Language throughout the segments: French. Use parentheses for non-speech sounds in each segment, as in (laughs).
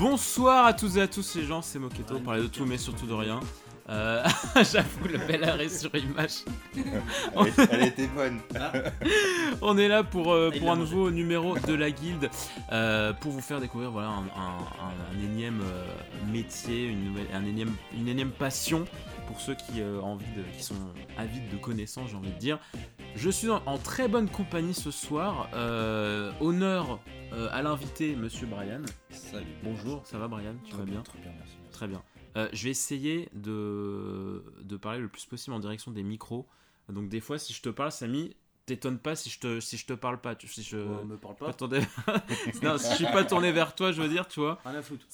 Bonsoir à tous et à tous les gens, c'est Moketo, parler de tout mais surtout de rien. Euh, (laughs) J'avoue, le bel arrêt sur image. Elle, elle était bonne. On est là pour, euh, pour un mangé. nouveau numéro de la guilde, euh, pour vous faire découvrir voilà, un, un- un- un énième métier, une, nouvelle, un énième, une énième passion pour ceux qui, euh, envie de, qui sont avides de connaissances, j'ai envie de dire. Je suis en, en très bonne compagnie ce soir. euh, honneur euh, à l'invité, monsieur Brian. Salut. Bonjour, ça va Brian? Tu vas bien? Très bien, merci. Très bien. Euh, je vais essayer de, de parler le plus possible en direction des micros. Donc des fois, si je te parle, Samy, t'étonnes pas si je te, si je te parle pas. tu- Si je, me parle pas tourné- (laughs) non, si je suis pas tourné vers toi, je veux dire, tu vois. Rien à foutre.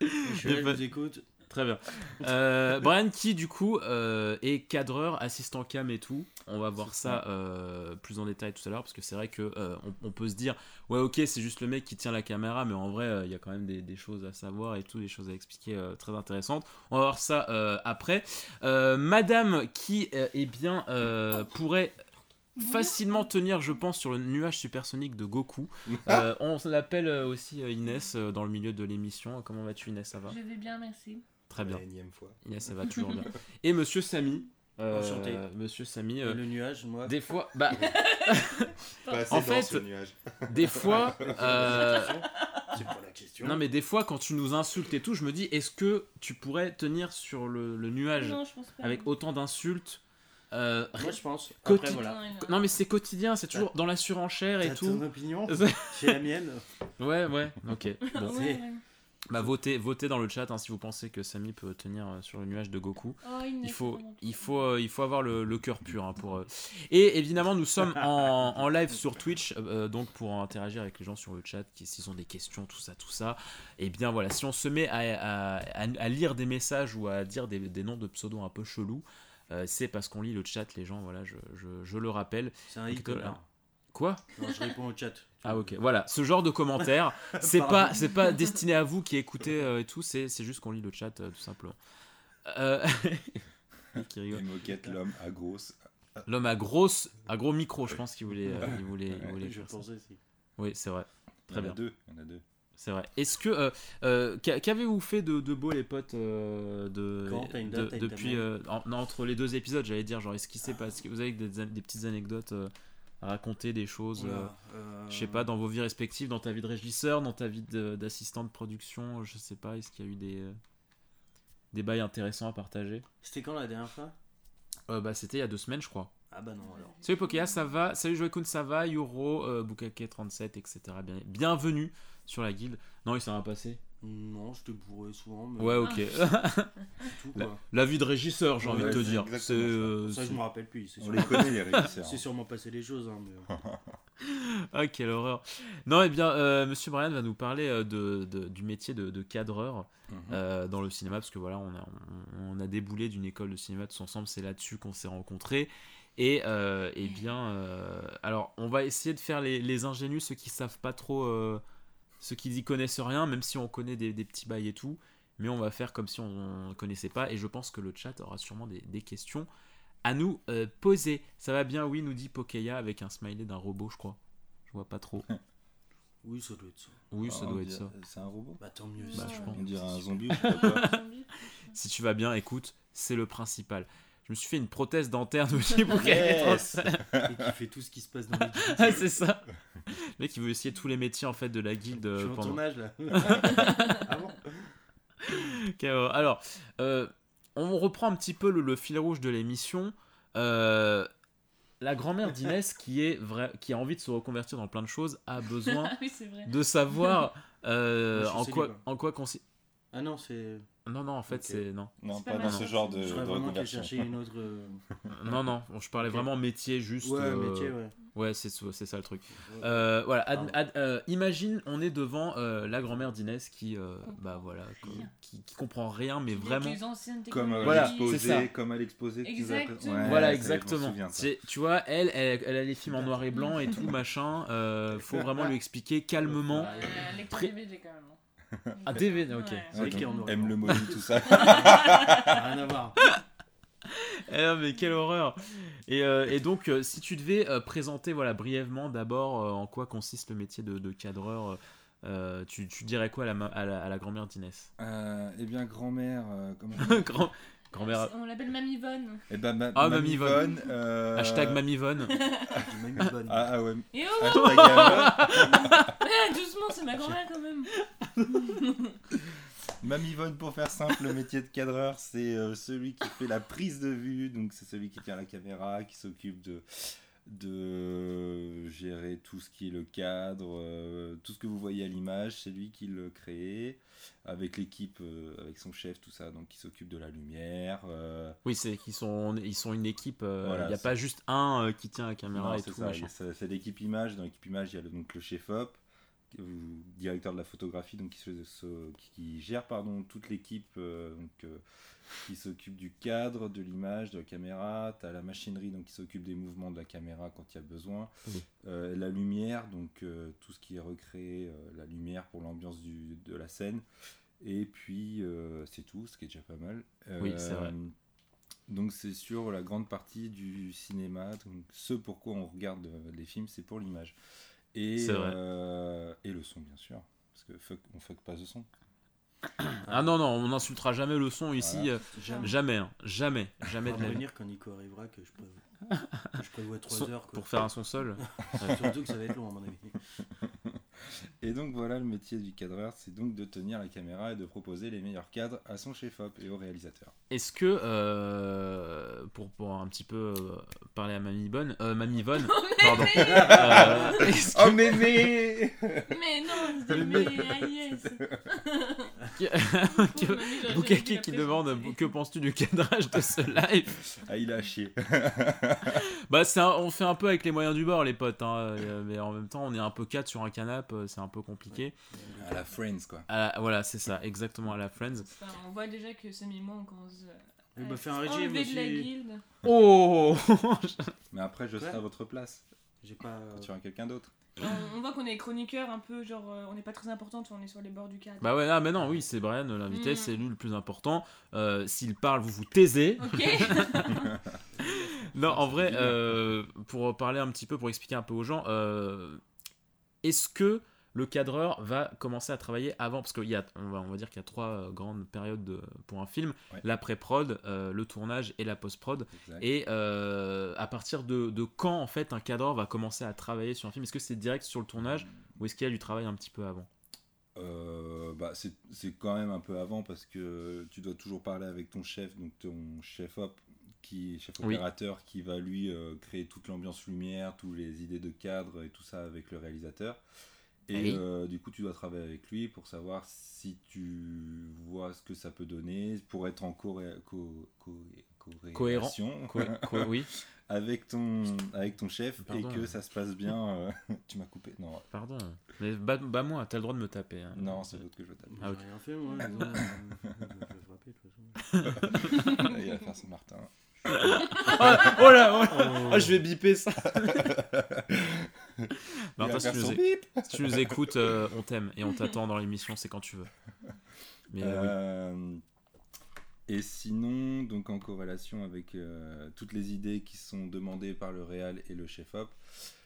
Je (laughs) vous écoute. Très bien. Euh, Brian qui du coup euh, est cadreur, assistant cam et tout? On va voir ça euh, plus en détail tout à l'heure parce que c'est vrai que euh, on, on peut se dire ouais ok c'est juste le mec qui tient la caméra mais en vrai euh, il y a quand même des, des choses à savoir et tout des choses à expliquer euh, très intéressantes. On va voir ça euh, après. Euh, Madame qui euh, eh bien euh, pourrait facilement tenir je pense sur le nuage supersonique de Goku. Euh, on l'appelle aussi Inès dans le milieu de l'émission. Comment vas-tu Inès? Ça va? Je vais bien, merci. Très bien. La énième fois. Inès, ça va toujours bien. (laughs) Et Monsieur Samy. euh, Enchanté. Monsieur Samy. Et euh, le nuage, moi. des fois, bah, (laughs) En fait- (laughs) des fois, euh, C'est pas la question. non mais des fois quand tu nous insultes et tout, je me dis, est-ce que tu pourrais tenir sur le, le nuage Non, je pense pas. avec autant d'insultes euh, Moi, je pense. Après, voilà. Non mais c'est quotidien, c'est toujours dans la surenchère et tout. ton opinion C'est- C'est la mienne. Ouais, ouais, ok. Bon. Ouais, ouais. Bah votez, votez dans le chat hein, si vous pensez que Samy peut tenir euh, sur le nuage de Goku. Oh, Il faut, il faut, euh, il faut avoir le, le cœur pur hein, pour. euh. Et évidemment, nous sommes en, en live sur Twitch, euh, donc pour interagir avec les gens sur le chat, qui- s'ils ont des questions, tout ça, tout ça. Et bien voilà, si on se met à, à- à- à lire des messages ou à dire des, des noms de pseudos un peu chelous, euh, c'est parce qu'on lit le chat, les gens. Voilà, je, je- je le rappelle. C'est un e-connard. Quoi? Non, je réponds au chat. Ah ok, voilà, ce genre de commentaires, (laughs) c'est pas, c'est pas destiné à vous qui écoutez euh, et tout, c'est c'est juste qu'on lit le chat euh, tout simplement. Euh... (laughs) qui rigole. L'homme à grosse. L'homme à grosse, à gros micro, je pense qu'il voulait, euh, il voulait, il voulait Je faire ça. pensais aussi. Oui, c'est vrai, Il y très en a bien, deux. Il y en a deux. c'est vrai. Est-ce que, euh, euh, qu'a- qu'avez-vous fait de, de beau les potes euh, de, Quand t'as une de- date depuis, euh, en- non, entre les deux épisodes, j'allais dire, genre, est-ce qu'il s'est passé, vous avez des, des petites anecdotes euh, raconter, des choses, euh, Oula, euh, je sais pas, dans vos vies respectives, dans ta vie de régisseur, dans ta vie de- d'assistant de, production, je sais pas, est-ce qu'il y a eu des, euh, des bails intéressants à partager? C'était quand la dernière fois? Euh, Bah, c'était il y a deux semaines, je crois. Ah bah non, alors. Salut Pokéa, ça va? Salut Joëkun, ça va? Yuro, euh, Bukake37, etc. Bien- bienvenue sur la guilde. Non, il s'est rien passé. Non, je te bourrais souvent, mais Ouais, ok. (laughs) c'est tout La, quoi. la vie de régisseur, j'ai envie de te dire. euh, Ça, je me rappelle plus. On les connaît, les régisseurs. (laughs) C'est sûrement passé des choses, hein, mais... (laughs) Ah, quelle horreur. Non, eh bien, euh, Monsieur Brian va nous parler euh, de, de- du métier de, de cadreur Mhm. euh, dans le cinéma, parce que voilà, on a, on, on a déboulé d'une école de cinéma tous ensemble, c'est là-dessus qu'on s'est rencontrés. Et euh, eh bien, euh, alors, on va essayer de faire les, les ingénus, ceux qui savent pas trop, euh, ceux qui y connaissent rien, même si on connaît des, des petits bails et tout. Mais on va faire comme si on ne connaissait pas. Et je pense que le chat aura sûrement des, des questions à nous euh, poser. Ça va bien, oui, nous dit Pokeya avec un smiley d'un robot, je crois. Je vois pas trop. (laughs) Oui, ça doit être ça. Oui, Ah, ça doit être ça. C'est un robot? Bah tant mieux. Bah, si je pense. On dirait un zombie ou je sais pas. Si tu vas bien, écoute, c'est le principal. Je me suis fait une prothèse dentaire de chez Pokeya. Yes. (laughs) Et qui fait tout ce qui se passe dans les guildes. Ah, c'est ça. Le mec, il veut essayer tous les métiers en fait de la guilde Je suis en pendant. tournage là. (laughs) ah bon alors, euh, on reprend un petit peu le, le fil rouge de l'émission. Euh, la grand-mère d'Inès, qui, est vrai, qui a envie de se reconvertir dans plein de choses, a besoin (laughs) oui, de savoir euh, en, quoi, en quoi consi- Ah non, c'est. Non, non, en fait, c'est. Non. Non, C'est pas pas dans ce genre de, Je de vraiment chercher une autre. euh, (laughs) Non, non, je parlais vraiment métier, juste. Ouais, euh, métier, ouais. Ouais, c'est c'est ça le truc. Ouais. Euh, voilà, ad- Pardon. ad- euh, imagine, on est devant euh, la grand-mère d'Inès qui, euh, bah voilà, qui, qui comprend rien, mais Avec vraiment. les anciennes Comme à. Voilà, l'exposé, comme à l'exposé Exactement. Ouais, voilà, exactement. souviens, Tu vois, elle, elle, elle a les films en noir et blanc et tout, machin. euh, faut (laughs) vraiment lui expliquer calmement. Pré- DVD quand même. (laughs) Ah, DVD, ok. Ouais. En aime le maudit, tout ça. (laughs) Rien à voir. (laughs) Eh non, mais quelle horreur Et, euh, et donc, euh, si tu devais euh, présenter voilà, brièvement d'abord euh, en quoi consiste le métier de, de cadreur, tu, tu dirais quoi à la, ma- à la, à la grand-mère d'Inès? Euh, eh bien, grand-mère, euh, comment Grand- Grand-mère. On l'appelle Mamie Yvonne. Eh ben, ma- Ah, Mamie Mamie Yvonne. Yvonne, euh, Hashtag Mamivonne. Bonne. (laughs) Ah, ah ouais. Et oh Hashtag (laughs) eh, Doucement, c'est ma grand-mère quand même. (laughs) Mamie Yvonne, pour faire simple, le métier de cadreur, c'est euh, celui qui fait la prise de vue, donc c'est celui qui tient la caméra, qui s'occupe de, de gérer tout ce qui est le cadre, euh, tout ce que vous voyez à l'image, c'est lui qui le crée, avec l'équipe, euh, avec son chef, tout ça, donc qui s'occupe de la lumière. euh, Oui, c'est qu'ils sont, ils sont une équipe. Il Voilà, n'y a pas juste un qui tient la caméra Non, et c'est tout. ça, machin. c'est c'est l'équipe image. Dans l'équipe image, il y a le, donc le chef op, euh, directeur de la photographie, donc qui, se- se- qui gère pardon toute l'équipe, euh, donc euh, qui s'occupe du cadre, de l'image, de la caméra. Tu as la machinerie, donc qui s'occupe des mouvements de la caméra quand il y a besoin. Oui. Euh, la lumière, donc euh, tout ce qui est recréé, euh, la lumière pour l'ambiance du- de la scène. Et puis euh, c'est tout, ce qui est déjà pas mal. Oui, c'est vrai. Euh, donc c'est sur la grande partie du cinéma. Donc ce pourquoi on regarde euh, les films, c'est pour l'image. Et, euh, et le son, bien sûr. Parce que fuck, on fuck pas le son. (coughs) Ah non, non, on n'insultera jamais le son ici. Voilà. euh, Jamais. jamais, hein, jamais, jamais On de va la vie. venir quand Nico arrivera que je prévois, que je prévois (laughs) 3 Son- heures. Quoi. Pour faire un son seul. (laughs) Surtout que ça va être long à mon avis. Et donc voilà, le métier du cadreur, c'est donc de tenir la caméra et de proposer les meilleurs cadres à son chef-op et au réalisateur. Est-ce que, euh, pour, pour un petit peu euh, parler à Mamie Bonne, euh, Mamie Vonne, pardon, euh, est-ce que- Oh mémé Mais non, mais Agnès. que- (laughs) Bukaki qui demande que penses-tu du cadrage de ce (laughs) live? Ah il a chier. (laughs) Bah c'est un- on fait un peu avec les moyens du bord les potes, hein, euh, mais en même temps on est un peu quatre sur un canapé, euh, c'est un peu compliqué. À la Friends quoi. À la- voilà c'est ça, exactement à la Friends. Enfin, on voit déjà que Sam et moi on commence à bah, fais un régime enlevés de la aussi. guilde. Oh Mais après je serai Ouais. à votre place. J'ai pas. Quand tu auras quelqu'un d'autre. On, on voit qu'on est chroniqueurs un peu, genre euh, on n'est pas très important, on est sur les bords du cadre. Bah ouais, ah mais non, oui c'est Brian l'invité, Mm. c'est lui le plus important. Euh, S'il parle, vous vous taisez. Ok (laughs) (laughs) Non, en vrai, euh, pour parler un petit peu, pour expliquer un peu aux gens, euh, est-ce que le cadreur va commencer à travailler avant Parce qu'on va, on va dire qu'il y a trois euh, grandes périodes de- pour un film Ouais. la pré-prod, euh, le tournage et la post-prod. Et euh, à partir de, de quand en fait un cadreur va commencer à travailler sur un film? Est-ce que c'est direct sur le tournage ou est-ce qu'il y a du travail un petit peu avant? Euh, bah, c'est c'est quand même un peu avant parce que tu dois toujours parler avec ton chef, donc ton chef op, qui chef Oui. opérateur, qui va lui créer toute l'ambiance lumière, toutes les idées de cadre et tout ça avec le réalisateur. Et Oui. euh, du coup, tu dois travailler avec lui pour savoir si tu vois ce que ça peut donner, pour être en coré co co Co- (laughs) co- Oui, avec ton avec ton chef Pardon. et que ça se passe bien. euh, (laughs) tu m'as coupé Non, pardon. Mais bats, moi t'as le droit de me taper. hein. non, c'est l'autre que je veux taper. J'ai Ah, ok. rien fait moi. disons, euh, je vais frapper de toute façon. (laughs) Il va faire son Martin. Ah, oh là, oh là. Ah, je vais biper ça. (laughs) Martin, va si tu, nous son é- bip. (laughs) si tu nous écoutes, euh, on t'aime et on t'attend dans l'émission, c'est quand tu veux. Mais euh, oui. Euh, Et sinon, donc en corrélation avec euh, toutes les idées qui sont demandées par le réal et le chef-op.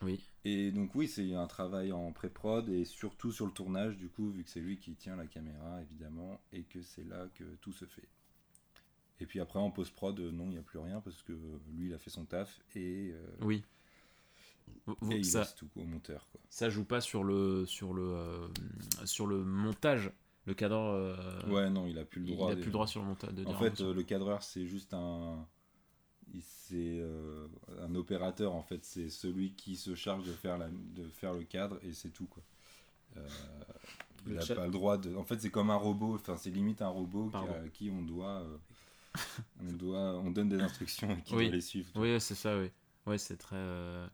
Oui. Et donc oui, c'est un travail en pré-prod et surtout sur le tournage, du coup, vu que c'est lui qui tient la caméra, évidemment, et que c'est là que tout se fait. Et puis après, en post-prod, non, il n'y a plus rien parce que lui, il a fait son taf et, euh, Oui. Vous- vous- et il ça, tout au monteur. Quoi. ça joue pas sur le, sur le, euh, sur le montage. Le cadreur, euh, Ouais, non, il a plus le il droit. a des- plus le droit sur le montage. de En fait, euh, le cadreur, c'est juste un. il- C'est euh, un opérateur, en fait. C'est celui qui se charge de faire, la... de faire le cadre et c'est tout, quoi. Il n'a chat- pas le droit de. En fait, c'est comme un robot. Enfin, c'est limite un robot qui, à qui on doit. (laughs) on, doit on donne des instructions et qui Oui. doit les suivre. Oui, c'est ça, oui. Ouais, c'est très. euh.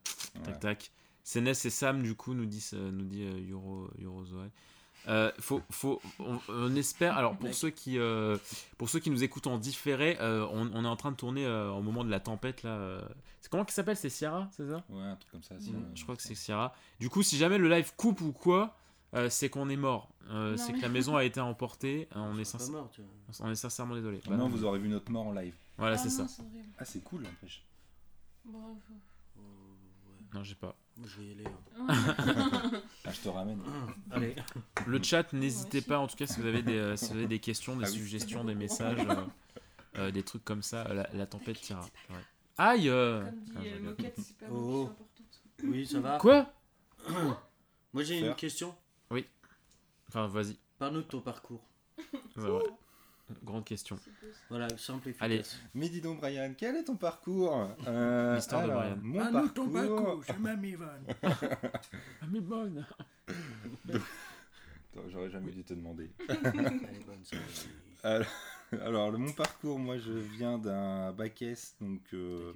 Tac tac. C'est Ness et Sam, du coup, nous dit, euh, nous dit Euro, Eurozoe. Euh, faut, faut, on, on espère. Alors pour ceux qui, euh, pour ceux qui nous écoutent en différé, euh, on, on est en train de tourner euh, au moment de la tempête là. C'est comment qui s'appelle? C'est Sierra, c'est ça? Ouais, un truc comme ça. Mm, euh, Je crois que c'est Sierra. Du coup, si jamais le live coupe ou quoi, euh, c'est qu'on est mort. Euh, c'est mais- que la (laughs) maison a été emportée. Euh, on, est sincère- mort, tu vois. on est sincèrement désolé. Bah Maintenant, non. vous aurez vu notre mort en live. Voilà, Ah c'est ça. Ah, c'est cool, n'empêche. Ouais. Non, j'ai pas. Moi, je vais y aller. hein. (laughs) Ah, je te ramène. (laughs) Allez. Le chat, n'hésitez pas, en tout cas, si vous avez des, euh, si vous avez des questions, des Ah oui. suggestions, des messages, (laughs) euh, euh, des trucs comme ça, la, la tempête tira. Ouais. Aïe euh, Comme dit ah, je euh, rigole. Moquette, c'est pas Oh. moi qui suis importante. Oui, ça va Quoi? Moi, j'ai une Faire. question. Enfin, vas-y. Parle-nous de ton parcours. Ouais, ouais. Grande question. Voilà, simple et. Allez. Mais dis donc, Brian, quel est ton parcours Euh, L'histoire de Brian. Mon de parcours. ton parcours, c'est ma Yvonne. Ah, mais bonne J'aurais jamais dû te demander. (laughs) Alors, alors, le- mon parcours, moi, je viens d'un bac S, donc euh,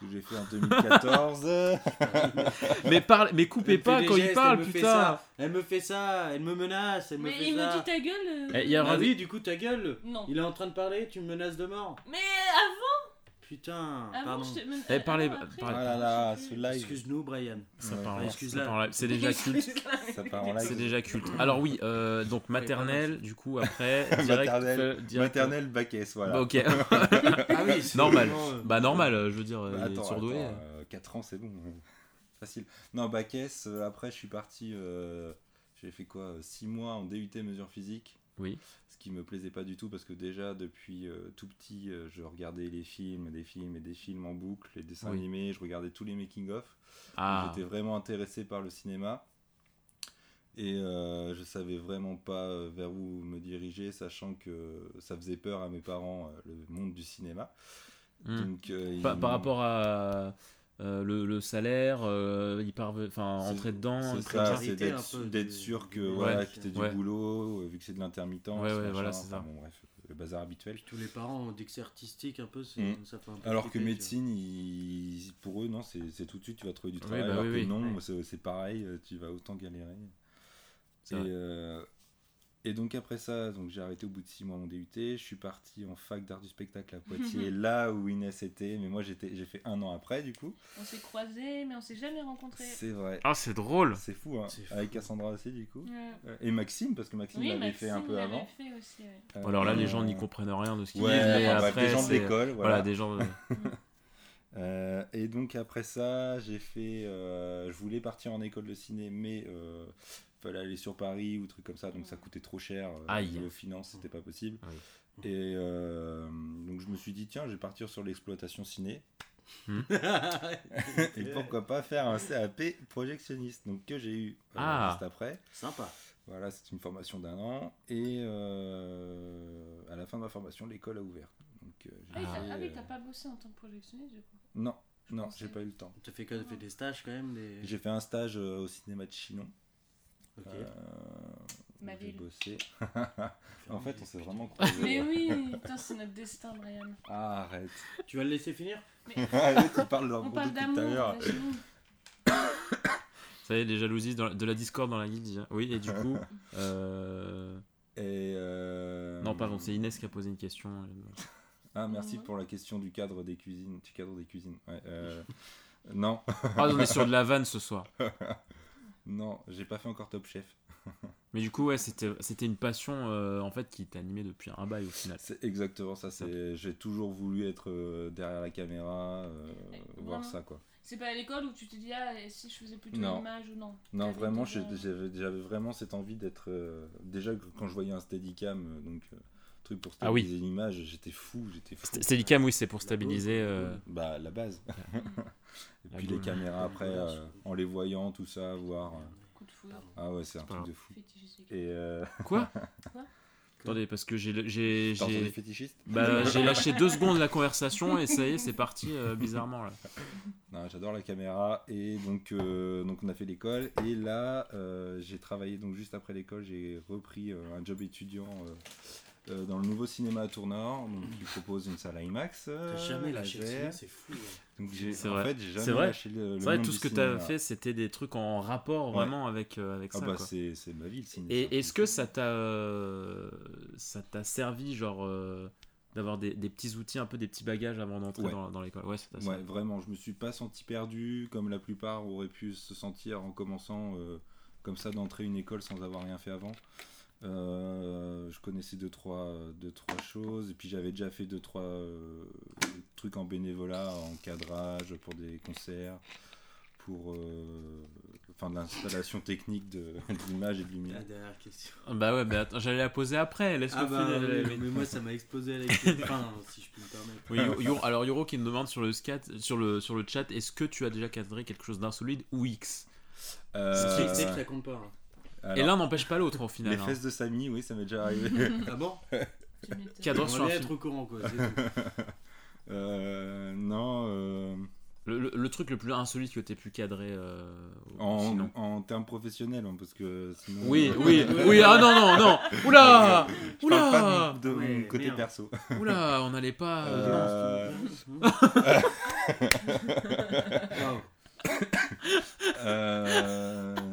que j'ai fait en 2014. (laughs) mais, parle, mais coupez Elle pas quand il parle, elle me fait putain ça, Elle me fait ça, elle me menace, elle me Mais fait il ça. me dit ta gueule. euh, Eh, il y a Ah un- oui, du coup, ta gueule. Non. Il est en train de parler, tu me menaces de mort. Mais avant, Putain, pardon. même- Eh, parlez- parlez. Ah là là, ce live. Excuse-nous, Brian. Ça Ouais, part en- live. C'est déjà culte. (laughs) Ça part en live. C'est déjà culte. Alors oui, euh, donc maternelle, du coup après, (laughs) direct, Maternelle. euh, direct- Maternelle bac S, voilà. Bah, ok. Ah oui, (laughs) c'est Normal. vraiment, euh, bah normal, euh, je veux dire, euh, Bah, attends, surdoué. attends, euh, 4 ans, c'est bon. euh, Facile. Non, bac S, euh, après, je suis parti. euh, j'ai fait quoi 6 mois en DUT mesure physique. Oui. Qui me plaisait pas du tout parce que déjà, depuis euh, tout petit, euh, je regardais les films, des films et des films en boucle, les dessins Oui. animés, je regardais tous les making-of. Ah, J'étais vraiment intéressé par le cinéma. Et euh, je savais vraiment pas vers où me diriger, sachant que ça faisait peur à mes parents, le monde du cinéma. hmm. Donc, par, rapport à euh, le, le salaire, euh, il parve... enfin entrer dedans. C'est ça, c'est d'être sûr que voilà, que du Ouais. boulot, euh, vu que c'est de l'intermittence. Ouais, ouais, voilà, c'est ça. enfin, bon, bref, le bazar habituel. Tous les parents ont dit que c'est artistique un peu, c'est- Mm. ça fait un peu Alors que médecine, ils- pour eux, non, c'est c'est tout de suite, tu vas trouver du Oui, travail. bah alors oui, que oui. non, Ouais. c'est c'est pareil, euh, tu vas autant galérer. C'est Et, et donc après ça, donc j'ai arrêté au bout de 6 mois mon DUT, je suis parti en fac d'art du spectacle à Poitiers, (laughs) là où Inès était, mais moi j'étais, j'ai fait un an après du coup. On s'est croisés, mais on s'est jamais rencontrés. C'est vrai. Ah, c'est drôle. C'est fou, hein. C'est fou. Avec Cassandra aussi du coup. Ouais. Euh, Et Maxime, parce que Maxime Oui, l'avait Maxime fait un peu avant. fait aussi, ouais. Euh, Alors là, les euh, gens n'y comprennent rien de ce qu'ils Ouais, des gens de l'école, Voilà, voilà. des gens. (laughs) Euh, et donc après ça, j'ai fait. euh, je voulais partir en école de ciné, mais euh, fallait aller sur Paris ou truc comme ça, donc ça coûtait trop cher. euh, Aïe. niveau finance, c'était pas possible. Et euh, donc je me suis dit tiens, je vais partir sur l'exploitation ciné. (laughs) et pourquoi pas faire un CAP projectionniste, donc que j'ai eu euh, Ah. juste après. Sympa. Voilà, c'est une formation d'un an. Et euh, à la fin de ma formation, l'école a ouvert. Donc, euh, Ah, oui, t'as- fait, ah oui, euh, t'as pas bossé en tant que projectionniste du coup? Non, non, j'ai pas eu le temps. Tu as fait quoi? Tu as fait des stages quand même des... J'ai fait un stage euh, au cinéma de Chinon. Ok. Euh, Ma ville. bossé. (laughs) en fait, on s'est vraiment croisés. Mais oui, (laughs) putain, c'est notre destin, Brian. Ah, arrête. Tu vas le laisser finir? Arrête, (laughs) tu parles On d'un parle depuis tout à d'amour. (coughs) Ça y est, des jalousies, dans la- de la discorde dans la guide. déjà. Oui, et du coup. euh, Et euh, Non, pardon, c'est Inès qui a posé une question. Ah, merci Mhm. pour la question du cadre des cuisines. Du cadre des cuisines. Ouais, euh, Non, Ah, on est sur de la vanne ce soir. Non, j'ai pas fait encore Top Chef. (laughs) Mais du coup, ouais, c'était c'était une passion euh, en fait qui t'animait depuis un bail au final. C'est exactement ça. C'est, j'ai toujours voulu être euh, derrière la caméra, euh, voir ça quoi. C'est pas à l'école où tu te dis, ah, si je faisais plutôt Non. l'image ou non? Non, vraiment, j'avais, vraiment cette envie d'être. euh, déjà quand je voyais un Steadicam, donc euh, truc pour Ah oui. stabiliser l'image, j'étais fou, j'étais fou. St- Steadicam, oui, c'est pour stabiliser. euh, Bah la base. (laughs) Et puis les caméras après, euh, en les voyant, tout ça, voir. euh, de. Ah ouais, c'est un truc de fou. Et euh, (laughs) (laughs) Quoi Attendez, parce que j'ai bah, j'ai lâché deux secondes la conversation et ça y est, c'est parti euh, bizarrement là. J'adore la caméra et donc, euh, donc on a fait l'école et là euh, j'ai travaillé donc juste après l'école j'ai repris euh, un job étudiant euh, dans le nouveau cinéma à Tournord donc qui propose une salle IMAX. T'as euh, jamais lâché le laser. ciné, c'est fou. ouais. Donc j'ai C'est en vrai. fait j'ai C'est jamais vrai. lâché le, le C'est vrai, monde tout du ce que tu cinéma. as fait, c'était des trucs en rapport vraiment avec, euh, avec Ah ça. bah quoi. c'est c'est ma vie le ciné. Et est-ce que ça t'a euh, ça t'a servi genre euh, d'avoir des, des petits outils, un peu des petits bagages avant d'entrer Ouais. dans, dans l'école? Ouais, ça t'a Ouais, vraiment, je me suis pas senti perdu comme la plupart auraient pu se sentir en commençant euh, comme ça d'entrer une école sans avoir rien fait avant. Euh, je connaissais deux trois, deux, trois choses et puis j'avais déjà fait deux trois euh, trucs en bénévolat, en cadrage pour des concerts, pour euh, enfin de l'installation technique de, (laughs) de l'image et de La lumière. dernière question. Bah ouais, mais attends, j'allais la poser après. Ah bah, finir. oui, Mais- mais moi ça m'a explosé à la enfin, si je peux me permettre. Oui, Yo- Yo- alors Yoro qui nous demande sur le, scat, sur le, sur le chat, est-ce que tu as déjà cadré quelque chose d'insolite ou X? Euh, C'est c'est que ça compte pas. hein. Et l'un n'empêche pas l'autre au final. les hein. fesses de Samy, oui, ça m'est déjà arrivé. (laughs) Ah bon. (laughs) Cadre sur un être au courant quoi. tout. (laughs) Euh, non, euh, Le, le- le truc le plus insolite que tu pu cadrer euh, en, termes professionnels, hein, parce que sinon. Oui, oui, oui, ah non, non, non Oula Je parle pas Oula de, de mon Ouais, côté merde. perso. Oula, on n'allait pas. euh, Euh, Waouh.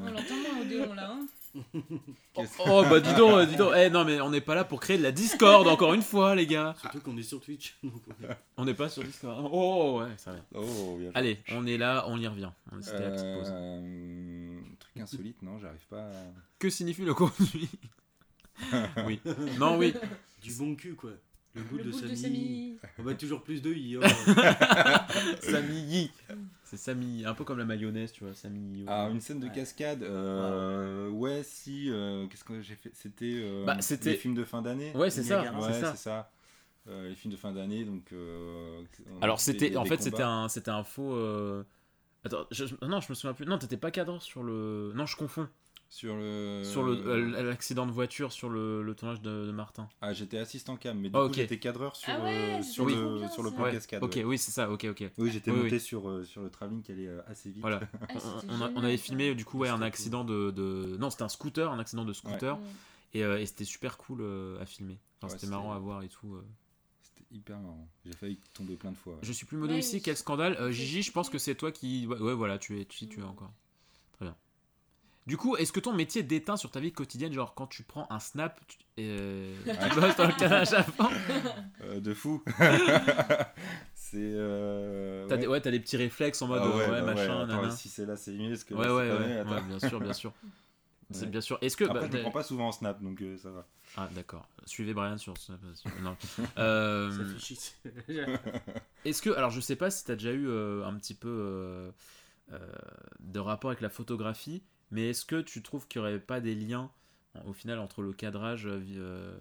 On l'entend moins Odéon là. Hein. (laughs) Oh bah dis donc, euh, dis donc. Eh non mais on n'est pas là pour créer de la Discord encore une fois les gars. Surtout qu'on est sur Twitch. (laughs) on est- On n'est pas sur Discord. Oh ouais, ça va. Oh, bien joué. Allez, on est là, on y revient. On- la petite pause. Euh, truc insolite, non, j'arrive pas. à- (laughs) Que signifie le contenu Oui. Non, oui. Du bon cul quoi. Le Le de. Samy. On va toujours plus de i. oh. Samy. C'est Samy, un peu comme la mayonnaise, tu vois, Samy. Ah, une scène de Ouais. cascade. euh, ouais, si. euh, Qu'est-ce que j'ai fait C'était. euh, Bah, c'était- les films de fin d'année. Ouais, c'est ça, Ouais, c'est ça. Euh, les films de fin d'année, donc. on Alors c'était, en fait, c'était un, c'était un faux. Attends, je- je- non, je me souviens plus. Non, t'étais pas cadre sur le. Non, je confonds. Sur le. Sur le euh, l'accident de voiture sur le, le tournage de, de Martin. Ah, j'étais assistant cam, mais du Ah, coup, j'étais cadreur sur, Ah ouais, euh, sur, le, bien, sur le plan Ouais. cascade. ok, ouais. oui, c'est ça. Ok, ok. Oui, j'étais Oui, monté oui. Sur, euh, sur le travelling qui allait assez vite. Voilà. (laughs) Ah, On, a- avait filmé du coup ouais, un accident de, de- non c'était un scooter un accident de scooter Mm. et, euh, et c'était super cool euh, à filmer Enfin, Ouais, c'était marrant à voir et tout euh. C'était hyper marrant. J'ai failli tomber plein de fois. ouais. je suis plus modo Ouais, quel scandale Euh, Gigi je pense que c'est toi qui ouais, ouais, voilà tu es tu, tu es Mm. encore du coup est-ce que ton métier déteint sur ta vie quotidienne genre quand tu prends un snap tu, euh, tu bosses dans le canage avant (laughs) Euh, de fou. (laughs) c'est. Euh, t'as ouais. des, ouais t'as des petits réflexes en mode Ah euh, ouais, bah machin attends, si c'est là, c'est mieux. Parce que ouais là, ouais ouais, bien sûr bien sûr (laughs) c'est bien sûr est-ce que Après, bah, je me prends pas souvent en snap, donc euh, ça va. ah d'accord suivez Brian sur Snap, non Euh. Est-ce que, alors je sais pas si tu as déjà eu euh, un petit peu euh, euh, de rapport avec la photographie, mais est-ce que tu trouves qu'il n'y aurait pas des liens en- au final entre le cadrage euh, euh,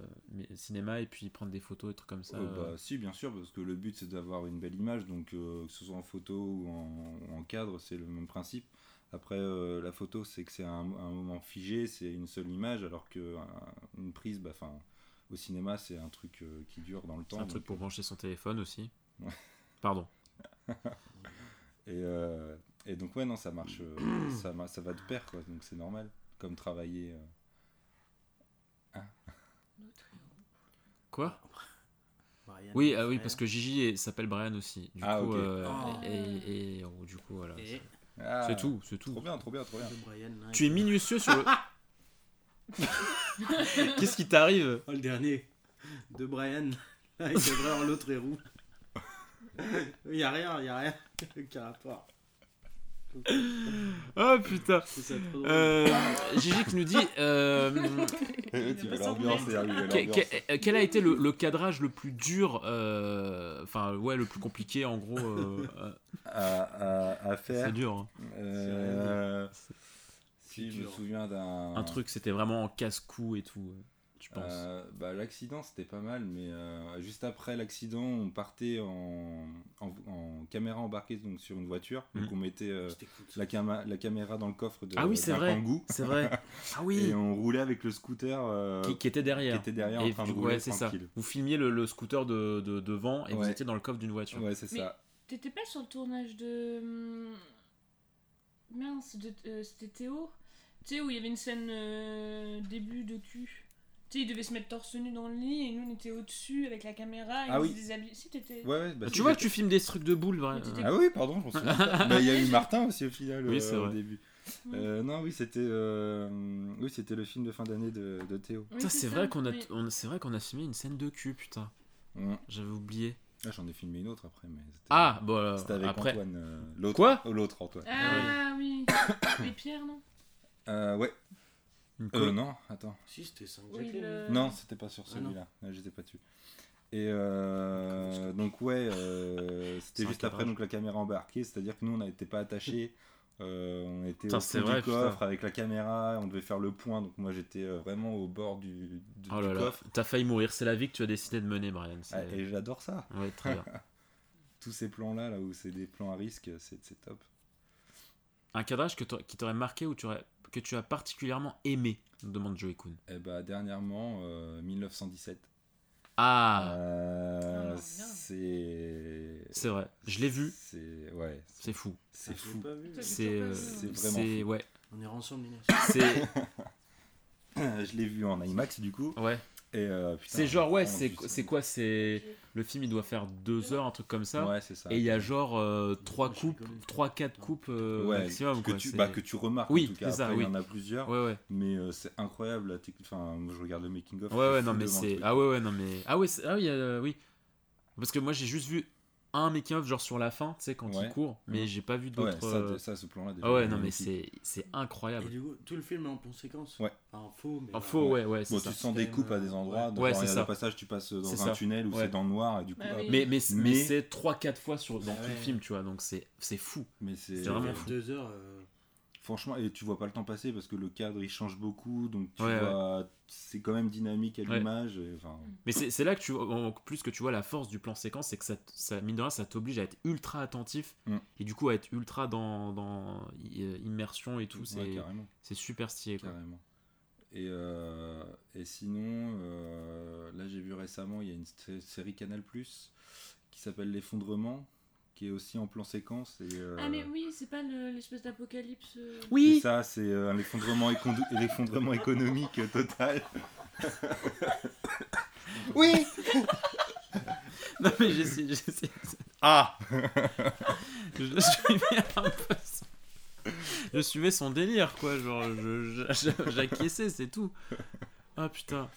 cinéma et puis prendre des photos et trucs comme ça Euh, euh, bah, si, bien sûr, parce que le but c'est d'avoir une belle image, donc euh, que ce soit en photo ou en, ou en cadre, c'est le même principe. Après, la photo, c'est que c'est un, un moment figé, c'est une seule image, alors que un- une prise, bah, 'fin, au cinéma, c'est un truc qui dure dans le temps. C'est un truc pour brancher son téléphone aussi. Pardon. (laughs) Et, et donc, ouais, non, ça marche, euh, (clears throat) ça, ma- ça va de pair, quoi, donc c'est normal, comme travailler. euh, (laughs) Quoi? Brian, Oui, mon ah oui, frère. parce que Gigi est- s'appelle Brian aussi. Du Ah, coup, ok. euh, Oh. et, et- oh, du coup, voilà. Et ah, C'est tout, c'est tout. Trop bien, trop bien, trop bien. de Brian, là, Tu es minutieux sur le. (laughs) (laughs) Qu'est-ce qui t'arrive? Oh, le dernier de Brian. Là, il devrait avoir l'autre est roux. Il y a rien, il y a rien. Aucun rapport. Oh (laughs) putain. Euh, Gigi qui nous dit euh, (laughs) tu veux l'ambiance que- euh, quel a été le, le cadrage le plus dur, euh, enfin ouais le plus compliqué en gros. à, à- à faire. c'est dur. hein. Euh, si je me souviens d'un Un truc c'était vraiment en casse-cou et tout. Euh. Euh, bah, l'accident c'était pas mal, mais euh, juste après l'accident, on partait en, en, en caméra embarquée donc sur une voiture. Donc Mhm. on mettait euh, la, la caméra dans le coffre de ah oui c'est vrai. C'est vrai. (laughs) Ah oui. et on roulait avec le scooter euh, Qui, qui était qui derrière. était derrière Et en train du de coup, rouler ouais, c'est ça. tranquille. Vous filmiez le, le scooter de, de- devant et vous étiez dans le coffre d'une voiture. Ouais, c'est Mais- ça. T'étais pas sur le tournage de. hum, Mince, de... euh, c'était Théo? Tu sais, où il y avait une scène euh, début de cul. Tu sais, il devait se mettre torse nu dans le lit et nous on était au-dessus avec la caméra et Ah oui. se déshabillait. Si, t'étais. Ouais, ouais, bah, tu vois que tu filmes des trucs de boules, vrai. Mais t'étais- Ah oui, pardon, je m'en souviens. pas. (laughs) Bah, Il y a eu Martin aussi au final Oui, euh, c'est au vrai. début. Euh, non, oui, c'était euh, oui, c'était le film de fin d'année de, de Théo. Oui, Putain, c'est ça, vrai qu'on a, oui. on- c'est vrai qu'on a filmé une scène de cul, putain. Mm. J'avais oublié. Ah, J'en ai filmé une autre après, mais c'était- Ah, bon, alors, C'était avec après. Antoine. euh, l'autre. Quoi? L'autre Antoine. Ah oui. (coughs) Et Pierre, non? Euh, ouais. Une Euh, non, attends. Si, c'était 5 Oui, le- Non, c'était pas sur Ah, celui-là. Là, J'étais pas dessus. Et euh, donc ouais, euh, (laughs) c'était juste après donc la caméra embarquée, c'est-à-dire que nous on n'était pas attachés, (laughs) Euh, on était Putain, au fond vrai, du coffre putain. avec la caméra, on devait faire le point, donc moi j'étais vraiment au bord du, du- Oh du là là, coffre. t'as failli mourir, c'est la vie que tu as décidé de mener, Brian. Ah, et j'adore ça. Ouais, très bien. (laughs) Tous ces plans-là, là où c'est des plans à risque, c'est top. Un cadrage que qui t'aurait marqué ou tu aurais- que tu as particulièrement aimé, demande Joey Kuhn. Et bah dernièrement, euh, 1917. Ah, Euh, Ah, bien. c'est. c'est vrai, je l'ai vu, C'est ouais, c'est fou. c'est fou. C'est euh, vraiment ouais, On est ensemble, c'est (laughs) Je l'ai vu en IMAX du coup. ouais. Et euh, C'est genre ouais, c'est quoi c'est le film il doit faire deux heures un truc comme ça. Ouais, c'est ça. Et il y a genre euh, trois coupes, trois quatre coupes euh, ouais, maximum que quoi. tu bah, que tu remarques Oui, en tout cas. c'est ça, Après, oui. il y en a plusieurs. Ouais ouais. Mais euh, c'est incroyable la technique. Enfin, moi je regarde le making of. Ouais ouais non mais c'est ah ouais ouais non mais ah ouais c'est- ah oui euh, oui parce que moi j'ai juste vu un making of genre sur la fin tu sais quand Ouais. il court mais Ouais. j'ai pas vu Ouais, d'autres ça, euh, ça, ce plan-là. déjà, ah ouais non mais c'est c'est Et incroyable du coup, tout le film est en plan séquence Ouais. Enfin, en faux, mais. en faux ouais ouais Bon, ça tu sens des coupes à des euh, endroits. Ouais, c'est il y a ça. le passage, tu passes dans un ça. tunnel où Ouais. c'est dans le noir et du coup. Bah oui. mais mais, mais Mais- c'est trois quatre fois sur dans Ah tout le ouais. film tu vois donc c'est c'est fou Mais c'est C'est vraiment fou. Deux heures. euh, Franchement, et tu vois pas le temps passer parce que le cadre il change beaucoup, donc tu Ouais, vois, c'est quand même dynamique à Ouais. l'image. Enfin, Mais c'est là que tu vois, en plus que tu vois la force du plan séquence, c'est que ça, ça, mine de rien, ça t'oblige à être ultra attentif Mm. et du coup à être ultra dans, dans i- immersion et tout. ouais, C'est carrément, c'est super stylé. Quoi. carrément. Et, euh, et sinon, euh, là j'ai vu récemment, il y a une sé- série Canal Plus qui s'appelle L'effondrement, qui est aussi en plan séquence. Et, euh, Ah mais oui, c'est pas le- l'espèce d'apocalypse. euh, c'est Oui ça, c'est euh, un effondrement, l'effondrement (laughs) économique total. (laughs) oui (laughs) Non mais j'essaie. j'essaie- Ah Je, je suivais un peu son- Je suivais son délire quoi, genre je- je- j'acquiesçais, c'est tout. Ah putain.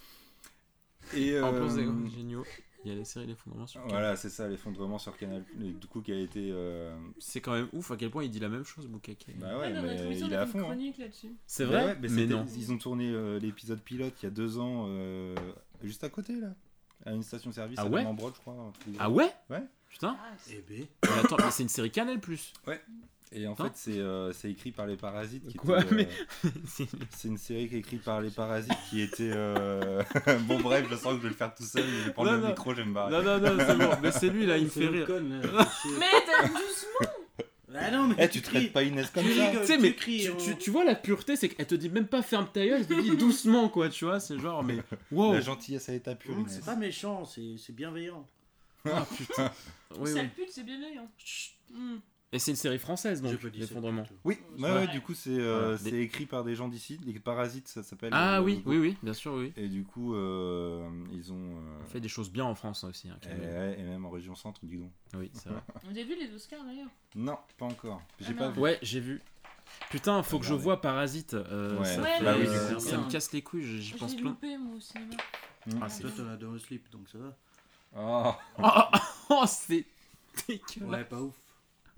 Et, En plus, euh, c'est géniaux. Il y a les séries d'effondrement sur Voilà, c'est ça, l'effondrement sur Canal et du coup qui a été. euh, C'est quand même ouf à quel point il dit la même chose, Boukake. Bah Ah, ouais, mais il est a à fond. une hein. chronique là-dessus. C'est vrai ouais, mais Mais c'était- non. Ils ont tourné euh, l'épisode pilote il y a deux ans, euh, juste à côté là, à une station-service Ah à ouais je crois. un truc de- Ah ouais Ouais. Putain. Eh ben. Mais attends, mais c'est une série Canal Plus. Et en Putain. fait, c'est euh, c'est écrit par les Parasites. Qui Quoi, étaient, euh, (laughs) mais- C'est une série qui est écrite par les Parasites qui était. euh, (laughs) bon, bref, je sens que je vais le faire tout seul. Je vais prendre Non, le non. micro, je vais me barrer. Non, non, non, c'est bon. Mais c'est lui là, il me fait rire. là. (laughs) Mais t'as doucement Ah non, mais Eh, tu traites pas Inès comme Tu ça rigoles. Tu tu mais cries, tu, tu- tu vois la pureté, c'est qu'elle te dit même pas ferme ta gueule, elle te dit doucement quoi, tu vois. C'est genre, mais wow. La gentillesse à l'état pur, Mmh, Inès. C'est pas méchant, c'est c'est bienveillant. Ah putain. Oui, Sale oui. pute, c'est bienveillant. Hmm. Et c'est une série française J'ai donc, pas dit l'effondrement. Oui, ouais, Ouais. du coup, c'est euh, écrit par des gens d'ici. Les Parasites, ça s'appelle. Ah euh, oui, oui, oui, bien sûr, oui. Et du coup, euh, ils ont. euh, On fait des choses bien en France aussi. hein, et, même. ouais, et même en région centre, dis donc. Oui, c'est vrai. (laughs) Vous avez vu les Oscars d'ailleurs? Non, pas encore. J'ai Ah pas vu. Ouais, j'ai vu. Putain, faut que je vois Parasite. euh, Ouais. ça, Ouais, fait- bah oui, euh, du coup, ça me casse les couilles, j'y Je pense l'ai plein. loupé moi au cinéma. Hmm. Ah, c'est Toi, t'en as dans le slip, donc ça va. Oh. Oh, (laughs) oh, c'est dégueulasse. Ouais, pas ouf.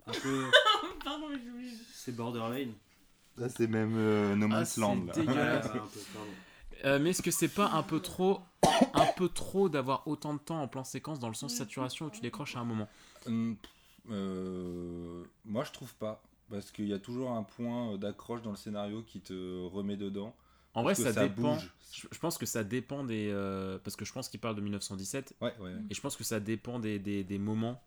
Un peu. (laughs) Pardon, mais j'ai oublié. C'est borderline. Là, c'est même euh, No Ah, Man's c'est Land. Ouais, Dégueulasse. ouais, un peu, pardon. Euh, mais est-ce que c'est pas un peu trop, un peu trop d'avoir autant de temps en plan séquence dans le sens saturation où tu décroches à un moment? Hum, euh, moi, je trouve pas. Parce qu'il y a toujours un point d'accroche dans le scénario qui te remet dedans. En vrai, ça, dépend. bouge. Je, je pense que ça dépend des, euh, parce que je pense qu'il parle de 1917 Ouais, ouais. ouais. et je pense que ça dépend des, des, des moments.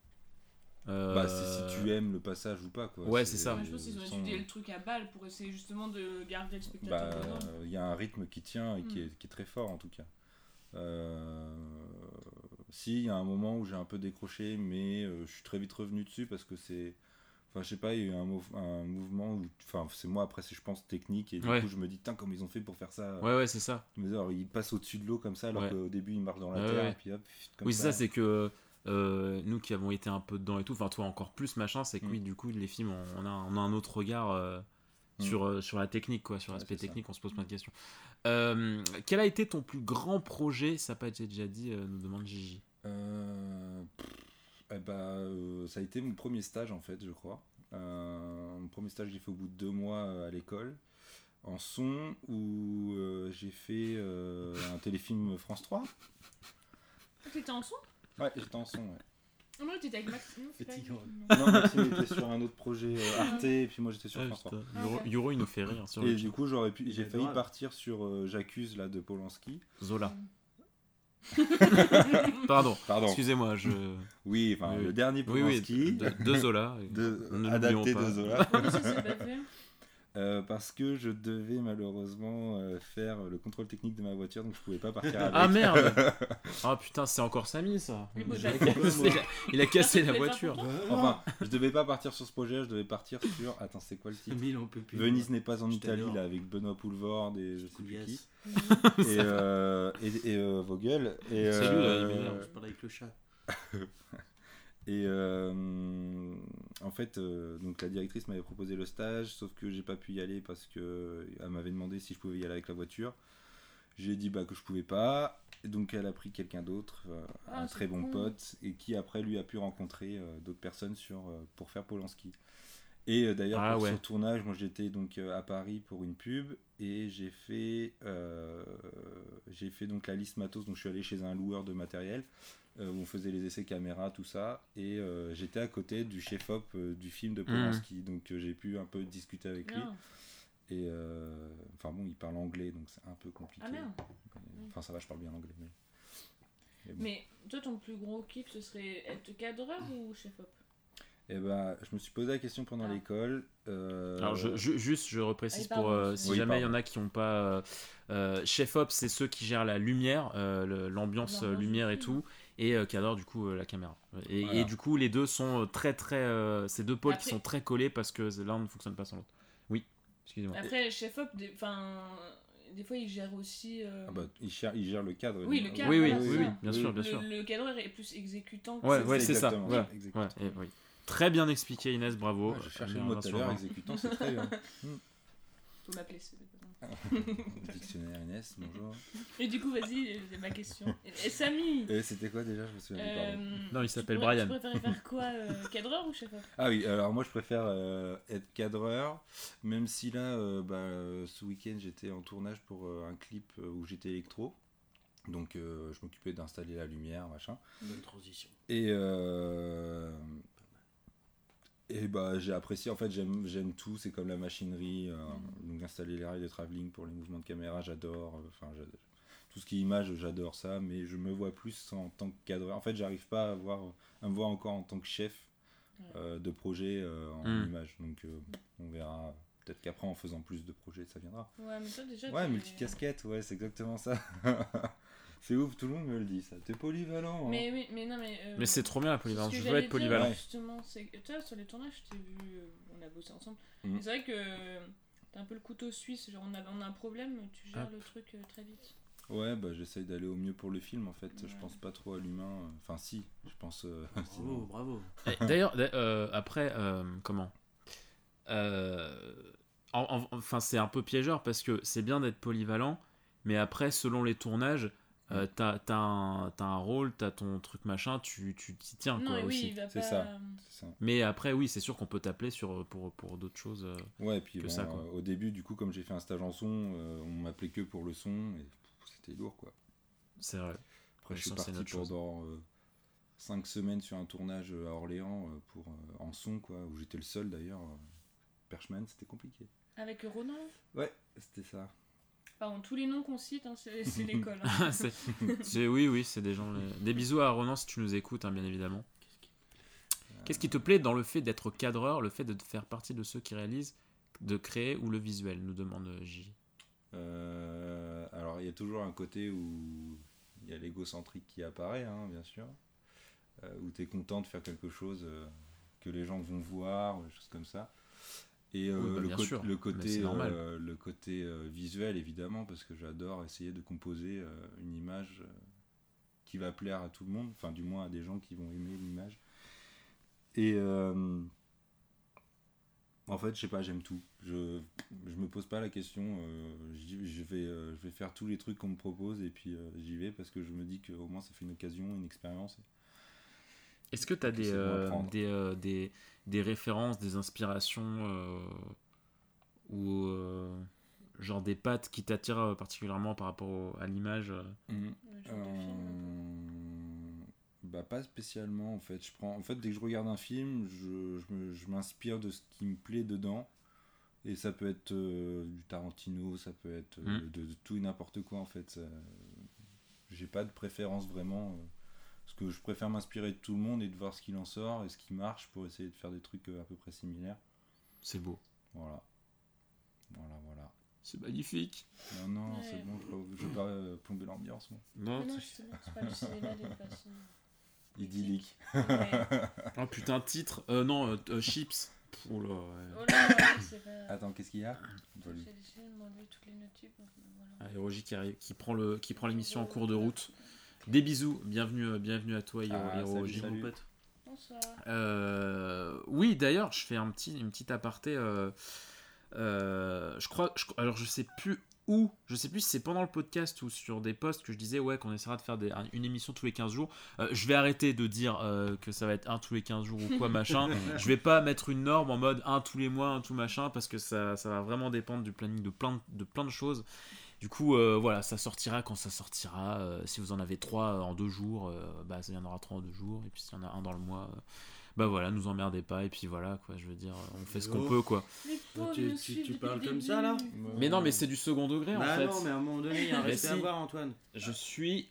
Euh, Bah, c'est si tu aimes le passage ou pas. Quoi. Ouais, c'est ça. Ouais, je pense qu'ils ont étudié le truc à balle pour essayer justement de garder le spectateur Bah, il y a un rythme qui tient et qui, Mm. est, qui est très fort en tout cas. Euh, si, il y a un moment où j'ai un peu décroché, mais euh, je suis très vite revenu dessus parce que c'est. Enfin, je sais pas, il y a eu un, mouvement où. Enfin, c'est moi après, c'est je pense technique et du Ouais. coup, je me dis, tiens, comment ils ont fait pour faire ça Ouais, ouais, c'est ça. Dis, alors, ils passent au-dessus de l'eau comme ça, alors Ouais. qu'au début, ils marchent dans la Ouais, terre ouais. et puis hop, comme oui, c'est ça, c'est que euh, nous qui avons été un peu dedans et tout, enfin toi encore plus machin, c'est que Mm. oui, du coup, les films, on, on a, on a un autre regard euh, Mm. sur, euh, sur la technique, quoi, sur Ouais, l'aspect ça. technique, on se pose plein de questions. Euh, quel a été ton plus grand projet Ça n'a pas été déjà dit, euh, nous demande Gigi. Euh, pff, eh ben, euh, ça a été mon premier stage en fait, je crois. Euh, mon premier stage j'ai fait au bout de deux mois euh, à l'école en son où euh, j'ai fait euh, un téléfilm France 3. T'étais en son? Ouais, j'étais en son, ouais. Ah non, t'étais avec Max. Non, c'est pas avec- Fatigant. non. Maxime était sur un autre projet euh, Arte et puis moi j'étais sur Ah, France 3. putain, Ah, Yoro, ouais. Yoro, il nous fait rire sur Et le du coup, j'aurais pu, j'ai failli partir sur euh, J'accuse là de Polanski. Zola. (laughs) Pardon. Pardon. Excusez-moi, je. Oui, enfin Oui, le dernier Oui, oui, Polanski, de, de Zola. (laughs) de- adapté de Zola. Euh, parce que je devais malheureusement euh, faire le contrôle technique de ma voiture, donc je pouvais pas partir avec. Ah merde (laughs) Ah putain, c'est encore Samy ça il, a cassé, quoi, moi il a cassé la (laughs) voiture. Enfin, je devais pas partir sur ce projet, je devais partir sur. Attends, c'est quoi le titre? Mille, on peut plus. Venise n'est pas en Italie, là, avec Benoît Poulvord et je sais plus qui. (laughs) Et, euh, et, et euh, Vogel. Et, lui, là, euh, il m'énerve. Je parle avec le chat. Et euh, en fait, euh, donc la directrice m'avait proposé le stage, sauf que j'ai pas pu y aller parce que elle m'avait demandé si je pouvais y aller avec la voiture. J'ai dit bah que je pouvais pas, et donc elle a pris quelqu'un d'autre, euh, Ah, un très bon pote, et qui après lui a pu rencontrer euh, d'autres personnes sur euh, pour faire Polanski. Et euh, d'ailleurs Ah pour ouais. ce tournage, moi j'étais donc euh, à Paris pour une pub et j'ai fait euh, j'ai fait donc la liste matos, donc je suis allé chez un loueur de matériel euh, où on faisait les essais caméra, tout ça, et euh, j'étais à côté du chef-op euh, du film de Polanski, donc euh, j'ai pu un peu discuter avec lui. Bien. Et euh, enfin bon, il parle anglais, donc c'est un peu compliqué. Ah merde. Enfin ça va, je parle bien anglais. Mais... bon. Mais toi, ton plus gros kiff, ce serait être cadreur ou chef-op? Eh ben, je me suis posé la question pendant Ah. l'école. euh, Alors je, je- juste, je reprécise Ah, pour euh, si Oui, jamais il y en a qui n'ont pas euh, euh, chef op, c'est ceux qui gèrent la lumière, euh, l'ambiance, euh, lumière et tout, et euh, qui adorent du coup euh, la caméra. Et, Voilà. et du coup, les deux sont euh, très très, euh, ces deux pôles qui sont très collés parce que l'un ne fonctionne pas sans l'autre. Oui, excusez-moi. Après, chef-op, des... Enfin, des fois, il gère aussi. euh, ah bah, il, gère, il gère le cadre. Oui, le cadre, Oui, oui, voilà, oui, bien sûr, bien le, sûr. le cadreur est plus exécutant. que Ouais, ouais, c'est ça. Voilà. exactement. Ouais, et oui. Très bien expliqué Inès, bravo. Ouais, je cherchais le mot tout à sûr, l'heure, exécutant, c'est très bien. (laughs) Faut m'appeler. pas (laughs) Dictionnaire Inès, bonjour. Et du coup, vas-y, c'est ma question. Et, Samy Et c'était quoi déjà Je me souviens plus, euh, Non, il s'appelle Brian. Tu préférais faire quoi euh, Cadreur ou chef-op Ah oui, alors moi je préfère euh, être cadreur, même si là, euh, bah, ce week-end j'étais en tournage pour euh, un clip où j'étais électro. Donc euh, je m'occupais d'installer la lumière, machin. Bonne transition. Et, euh, et bah j'ai apprécié, en fait j'aime j'aime tout, c'est comme la machinerie, euh, donc installer les rails de travelling pour les mouvements de caméra, j'adore. euh, Enfin, j'adore. tout ce qui est image, j'adore ça, mais je me vois plus en tant que cadreur. En fait, j'arrive pas à, voir, à me voir encore en tant que chef euh, de projet euh, en Mm. image. Donc euh, on verra. Peut-être qu'après, en faisant plus de projets, ça viendra. Ouais, mais toi déjà. Ouais, multicasquette, ouais, c'est exactement ça. (laughs) c'est ouf, tout le monde me le dit, ça. T'es polyvalent. hein. Mais oui, mais non, mais. euh, Mais c'est trop bien la ce polyvalence. Je veux être polyvalent. Justement, c'est que toi, sur les tournages, je t'ai vu. euh, on a bossé ensemble. Mais C'est vrai que euh, t'as un peu le couteau suisse. Genre, on a, on a un problème, tu gères Ah. le truc euh, très vite. Ouais, bah j'essaye d'aller au mieux pour le film en fait. Je Ouais. pense pas trop à l'humain. Enfin, si, je pense. euh, Bravo, (laughs) sinon- bravo. Et D'ailleurs, d'a- euh, après, euh, comment Euh, en- en- Enfin, c'est un peu piégeur parce que c'est bien d'être polyvalent, mais après, selon les tournages, euh, t'as t'as un, t'as un rôle, t'as ton truc machin, tu tu t'y tiens non, quoi oui, aussi. C'est pas. ça. C'est ça. Mais après, oui, c'est sûr qu'on peut t'appeler sur pour, pour d'autres choses. euh. Ouais, et puis Que bon, ça, quoi. euh, au début, du coup, comme j'ai fait un stage en son, euh, on m'appelait que pour le son et c'était lourd quoi. C'est vrai. Après, Le je suis parti pendant 5 semaines sur un tournage à Orléans euh, pour, euh, en son, quoi, où j'étais le seul d'ailleurs. euh, Perchman, c'était compliqué. Avec Ronan? Ouais, c'était ça. Pardon, tous les noms qu'on cite, hein, c'est c'est (laughs) l'école. hein. C'est- c'est- oui, oui, c'est des gens. les- Des bisous à Ronan si tu nous écoutes, hein, bien évidemment. Qu'est-ce qui te plaît dans le fait d'être cadreur, le fait de faire partie de ceux qui réalisent, de créer ou le visuel, nous demande J. Euh, alors, il y a toujours un côté où il y a l'égocentrique qui apparaît, hein, bien sûr. Euh, où tu es content de faire quelque chose euh, que les gens vont voir, des choses comme ça. Et euh, Oui, bah, le, sûr, le côté, normal. euh, le côté euh, visuel, évidemment, parce que j'adore essayer de composer euh, une image euh, qui va plaire à tout le monde, enfin, du moins à des gens qui vont aimer l'image. Et. euh, en fait, je sais pas, j'aime tout. Je, je me pose pas la question. euh, je, vais, euh, je vais faire tous les trucs qu'on me propose et puis euh, j'y vais parce que je me dis qu'au moins ça fait une occasion, une expérience. Est-ce que tu as des, euh, des, euh, des, des références, des inspirations euh, ou euh, genre des pattes qui t'attirent particulièrement par rapport au- à l'image. Euh, bah pas spécialement en fait. Je prends, en fait, dès que je regarde un film, je, je m'inspire de ce qui me plaît dedans. Et ça peut être euh, du Tarantino, ça peut être euh, Mm. de, de tout et n'importe quoi en fait. Ça- J'ai pas de préférence vraiment. euh, parce que je préfère m'inspirer de tout le monde et de voir ce qu'il en sort et ce qui marche pour essayer de faire des trucs euh, à peu près similaires. C'est beau. Voilà. Voilà, voilà. C'est magnifique. Non, non, Ouais. c'est bon, je, je vais pas euh, plomber l'ambiance, moi. Non, Mais du cinéma de (laughs) façon. Idyllique. Ouais. Oh putain, titre. Euh, non, euh, euh, Chips. Oh là, ouais. Oh là, ouais, c'est pas. Attends, qu'est-ce qu'il y a? J'ai toutes les donc voilà. Ah, Hiroji qui, arrive- qui prend le qui prend l'émission en cours de route. Des bisous, bienvenue, euh, bienvenue à toi Hiro- Ah, Hiroji. salut, Mon pote. Bonsoir. Euh, oui, d'ailleurs, je fais un petit, une petite aparté. euh, euh, je crois, je- alors je sais plus où, je sais plus si c'est pendant le podcast ou sur des posts que je disais ouais qu'on essaiera de faire des- une émission tous les 15 jours. Euh, je vais arrêter de dire euh, que ça va être un tous les 15 jours ou quoi (laughs) machin. je vais pas mettre une norme en mode un tous les mois, un tout machin parce que ça, ça va vraiment dépendre du planning de plein de, de plein de choses. Du coup, euh, voilà, ça sortira quand ça sortira. Euh, si vous en avez trois euh, en deux jours, euh, bah, il y en aura trois en deux jours. Et puis s'il y en a un dans le mois, euh, bah voilà, nous emmerdez pas. Et puis voilà, quoi, je veux dire, on fait ce qu'on Oh. peut, quoi. Tu- parles le comme ça, là Mais non, mais c'est du second degré en Bah fait. non, mais à un moment donné, il y a un Mais respect à avoir, Antoine. Je suis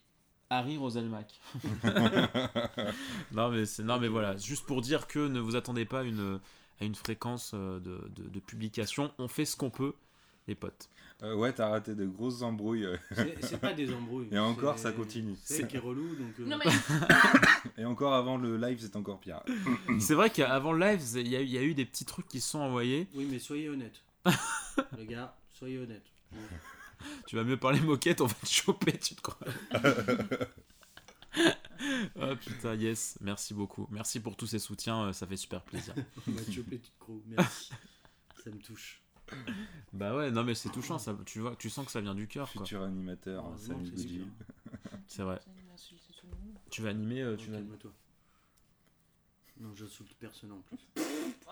Harry Roselmack. (laughs) non, mais c'est non, mais voilà, juste pour dire que ne vous attendez pas à une, à une fréquence de, de, de publication. On fait ce qu'on peut, les potes. Euh, ouais, t'as raté de grosses embrouilles. euh, C'est pas des embrouilles. Et encore, ça continue. C'est qui est relou, donc. euh, Non, mais (laughs) Et encore avant le live, c'est encore pire. (coughs) c'est vrai qu'avant le live, il y, a eu- il y a eu des petits trucs qui se sont envoyés. Oui, mais soyez honnête. Les gars, soyez honnête. (laughs) Tu vas mieux parler moquette, on va te choper, tu te crois. (laughs) oh putain, yes, merci beaucoup. Merci pour tous ces soutiens, ça fait super plaisir. On va te choper, tu te crois. Merci. Ça me touche. (coughs) bah ouais, non mais c'est touchant, ça, tu vois, tu sens que ça vient du cœur, quoi. Futur animateur, Heureusement Samy (laughs) c'est vrai. Tu vas animer, euh, tu vas. Calme-toi. Non, j'insulte personne en plus. (coughs)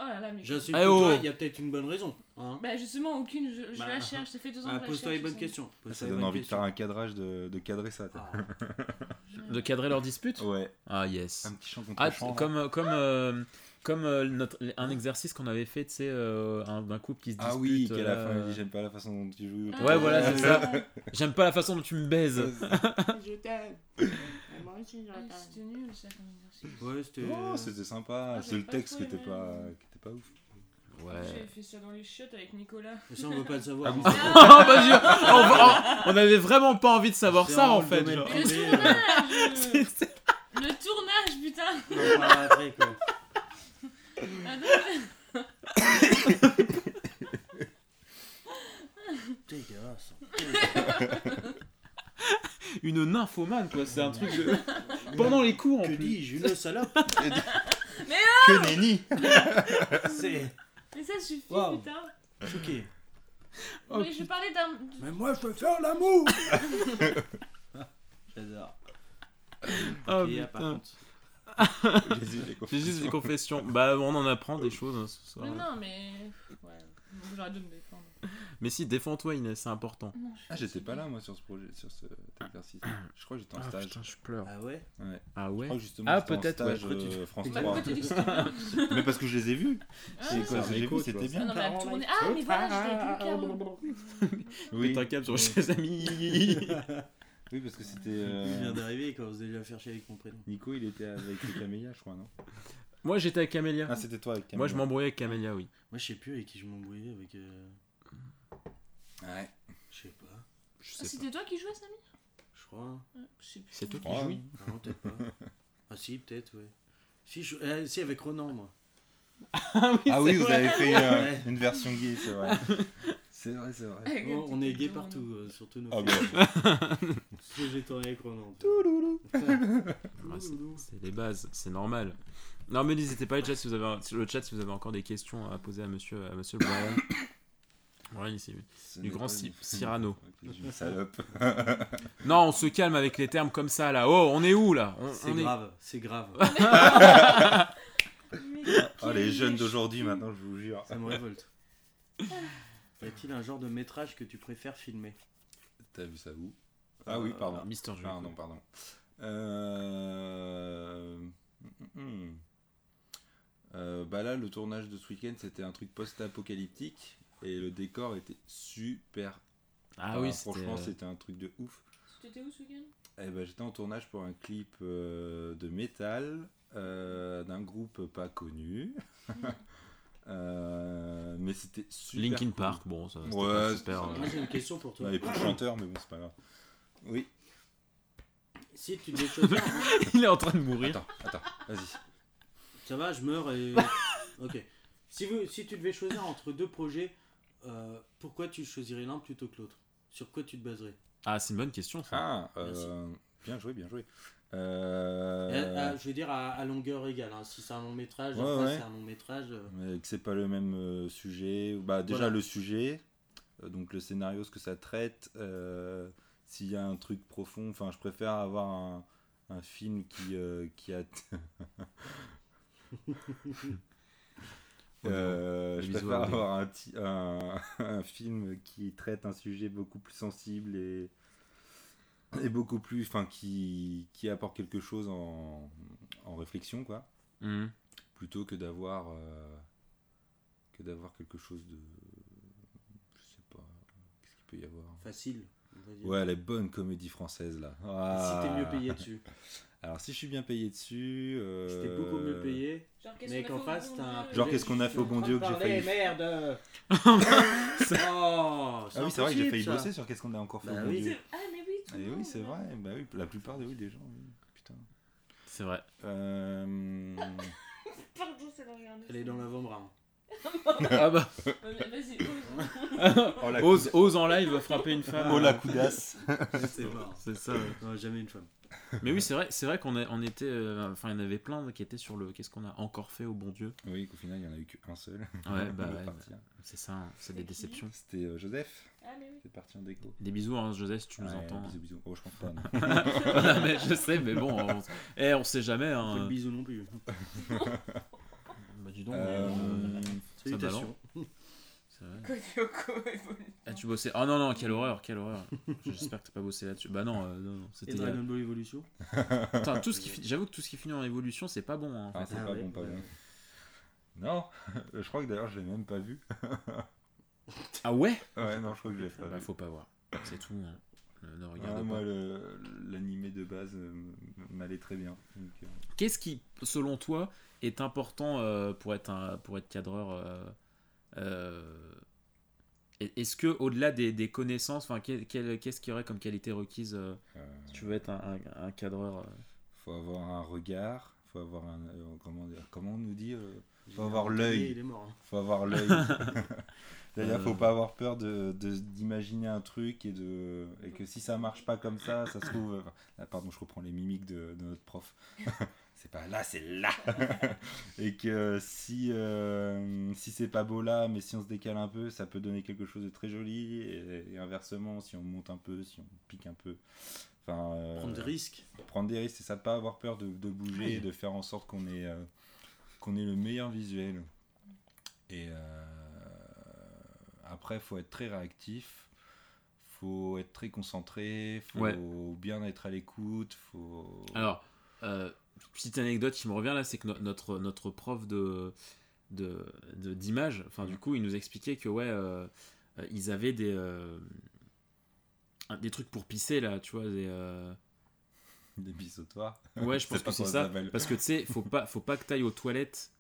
Oh là là, mais. J'insulte Eh que oh toi, il y a peut-être une bonne raison. Hein Bah, justement, aucune. Je, je Bah, la cherche. Ça fait deux ans Ah, que Pose-toi les bonnes questions. Ça donne envie de faire un cadrage de, de cadrer ça. Ah, De cadrer leur dispute Ouais, Ah yes. un petit chant contre Ah, chant. là. comme, comme, euh, comme euh, notre, un exercice qu'on avait fait, tu sais, euh, un- d'un couple qui se dispute. Ah oui, qu'à la fin, il dit J'aime pas la façon dont tu joues. Ah, Ouais, voilà, c'est ça. ouais. (laughs) J'aime pas la façon dont tu me baises. (laughs) Je t'aime. Moi aussi, je Ah, C'était nul ça comme exercice. Ouais, c'était. Oh, c'était sympa. Ah, c'est le pas texte qui était pas, qui était pas ouf. Ouais. J'avais fait ça dans les chiottes avec Nicolas. Mais ça, on veut pas le savoir. Ah, hein. (laughs) Oh, vas-y, on, va- on avait vraiment pas envie de savoir C'est ça vraiment en le fait. domaine genre. Mais le euh, tournage Le tournage, putain On en parlera après, quoi. Dégueulasse. (laughs) Une nymphomane quoi, c'est un truc de. Pendant les cours en Que plus. dis-je Une (laughs) salope Que nenni (laughs) C'est. Mais ça suffit, Wow. putain Choqué. Oh, Mais je parlais d'un... Mais moi, je peux faire l'amour J'adore. Oh, Et, ah, par putain. contre. J'ai eu des juste des confessions. confessions. Bah, on en apprend des choses hein, ce soir. Mais non, mais... Ouais, donc j'arrête de me défendre. Mais si, défends-toi Inès, c'est important. Non, je suis Ah, j'étais pas là moi sur ce projet, sur cet exercice. Je crois que j'étais en Ah stage. putain, je pleure. Ah ouais? Ouais. Ah Je ouais crois que justement Ah, j'étais en peut-être, ouais. stage, Pourquoi tu- euh, France Bah, 3. pourquoi tu dis que c'était bien Mais parce que je les ai vus. Ah, C'est quoi, j'ai vu, c'était Ah bien. non, mais tournait... Ah, mais voilà, j'étais avec le câble. Oui. Mets un câble sur ses amis. (laughs) oui, parce que c'était. Il euh, vient d'arriver et commence déjà à faire chier avec mon prénom. Nico, il était avec (laughs) les camélias, je crois, non? Moi j'étais avec Camélia. Ah, c'était toi avec Camélia. Moi je m'embrouillais avec Camélia, oui. Moi, je sais plus avec qui je m'embrouillais. Avec. euh, Ouais. Je sais pas. Je Ah, sais c'était toi qui jouais, Samy Je crois. hein. Ouais, Je sais plus. C'est toi qui hein. Non, peut-être pas. (laughs) Ah, si, peut-être, ouais. Si, je... euh, si, avec Ronan, moi. Ah oui, Ah oui, vous avez fait euh, Ouais. une version gay, c'est vrai. (laughs) C'est vrai, c'est vrai. Oh, on est gay partout, euh, surtout nos Ah bon. (laughs) Ah, c'est- les bases, c'est normal. Non mais n'hésitez pas le chat si vous avez le chat si vous avez encore des questions à poser à monsieur à monsieur Brian. (coughs) Brian ici. Du grand une- Cyrano. Une salope. (laughs) Non, on se calme avec les termes comme ça là. Oh, on est où là? C'est est grave, c'est grave. Mais (laughs) Oh, les jeunes d'aujourd'hui, maintenant, je vous jure. Ça me révolte. Y a-t-il un genre de métrage que tu préfères filmer? T'as vu ça où? Ah oui, pardon. Mister Jules. Pardon, pardon. Euh... hmm, hmm. Euh, bah là, le tournage de ce week-end, c'était un truc post-apocalyptique et le décor était super. Ah oui, franchement, euh, c'était un truc de ouf. T'étais où ce week-end? Eh ben, j'étais en tournage pour un clip euh, de métal euh, d'un groupe pas connu. (laughs) Euh, mais c'était super. Linkin cool. Park, bon, ça Ouais, super. euh, Moi j'ai une question pour toi. Et plus le chanteur, mais bon, c'est pas grave. Oui. Si tu devais (laughs) choisir. Il est en train de mourir. Attends, attends, vas-y. Ça va, je meurs et. (laughs) ok. Si, vous, si tu devais choisir entre deux projets, euh, pourquoi tu choisirais l'un plutôt que l'autre? Sur quoi tu te baserais? Ah, c'est une bonne question, ça. Ah, euh, bien joué, bien joué. Euh, à- à- Je veux dire à, à longueur égale. hein. Si c'est un long métrage, Ouais, c'est un long métrage. euh, mais que c'est pas le même euh, sujet. Bah, déjà Voilà. le sujet, euh, donc le scénario, ce que ça traite. euh, S'il y a un truc profond, enfin, je préfère avoir un, un film qui, euh, qui a. (laughs) Euh, je préfère avoir un, un, (laughs) un film qui traite un sujet beaucoup plus sensible et, et beaucoup plus. Enfin, qui, qui apporte quelque chose en, en réflexion, quoi Mhm. plutôt que d'avoir euh, que d'avoir quelque chose de je sais pas qu'est-ce qu'il peut y avoir facile. on va dire. ouais les bonnes comédies françaises là Si Ah. t'es mieux payé dessus. (laughs) alors si je suis bien payé dessus euh, Si t'es beaucoup mieux payé. Genre, qu'est-ce Mais qu'on a qu'en fait au face, t'as un. Genre, qu'est-ce qu'on a fait au bon Dieu que j'ai failli- Merde (laughs) Oh (laughs) ah oui c'est vrai que j'ai failli ça. bosser sur qu'est-ce qu'on a encore fait Bah au bon oui. Dieu Ah, mais oui, tout Eh oui c'est ouais. vrai bah oui la plupart des oui des gens oui. putain C'est vrai. Euh, (laughs) Pardon, c'est le regard de Elle est dans l'avant-bras. (laughs) ah bah, Vas-y, (laughs) ose. oh ose, ose en live frapper une femme. oh la coudasse C'est mort. C'est ça. ouais. Non, jamais une femme. (laughs) Mais oui, c'est vrai, c'est vrai qu'on a- on était. euh, Enfin, il y en avait plein qui étaient sur le. Qu'est-ce qu'on a encore fait au bon Dieu oui qu'au final il y en a eu qu'un seul Ouais, (laughs) bah ouais, hein. C'est ça, hein, c'est des C'est déceptions. c'était euh, Joseph Ah, mais oui. qui est parti en déco Des bisous, hein, Joseph, si tu nous Ouais, entends. Bisous, bisous. Oh, je pense pas. non. Non, mais je sais, mais bon, on, eh, on sait jamais. Pas Hein. de bisous non plus. Bah, dis donc. Euh, euh, ça Salutations. Kodioko. Ah, tu bossais. Oh non, non, quelle horreur, quelle horreur. J'espère que t'as pas bossé là-dessus. Bah non, euh, non, non. Et C'était. Dragon Ball Evolution Attends, tout ce qui fi- J'avoue que tout ce qui finit en évolution, c'est pas bon. hein, en Ah, c'est Ah pas ouais, bon, pas ouais. bon. Non, (laughs) je crois que d'ailleurs je l'ai même pas vu. (laughs) Ah ouais? Ouais, non, je crois que je l'ai pas Bah, vu. faut pas voir. C'est tout. hein. Ne, ne Ah, regarde moi, l'animé de base euh, m'allait très bien. Euh, Qu'est-ce qui, selon toi, est important euh, pour, être un, pour être cadreur euh, euh, Est-ce que au-delà des, des connaissances, enfin, quel- quel- qu'est-ce qu'il y aurait comme qualité requise euh, euh, si tu veux être un, un- un cadreur euh faut avoir un regard, faut avoir un. euh, comment dire Comment on nous dit euh, Faut avoir l'œil. Il est mort. hein. Faut avoir l'œil. (laughs) C'est-à-dire, faut pas avoir peur de d'imaginer un truc et de et que si ça marche pas comme ça, ça se trouve. euh, ah, pardon, je reprends les mimiques de, de notre prof. (laughs) c'est pas là, c'est là. (laughs) et que si euh, si c'est pas beau là, mais si on se décale un peu, ça peut donner quelque chose de très joli. Et, et inversement, si on monte un peu, si on pique un peu. Enfin, euh, Prendre des risques. prendre des risques, c'est ça, pas avoir peur de, de bouger et de faire en sorte qu'on ait, euh, qu'on ait le meilleur visuel. Et euh, après, faut être très réactif, faut être très concentré, faut Ouais. bien être à l'écoute, faut. Alors, petite anecdote qui me revient là, c'est que no- notre, notre prof de de- de- d'image, enfin du coup, il nous expliquait que ouais, euh, ils avaient des euh, des trucs pour pisser là, tu vois, des euh, Des bisottoirs. Ouais, je (laughs) pense que c'est ça. Parce que tu sais, faut pas, faut pas que t'ailles aux toilettes.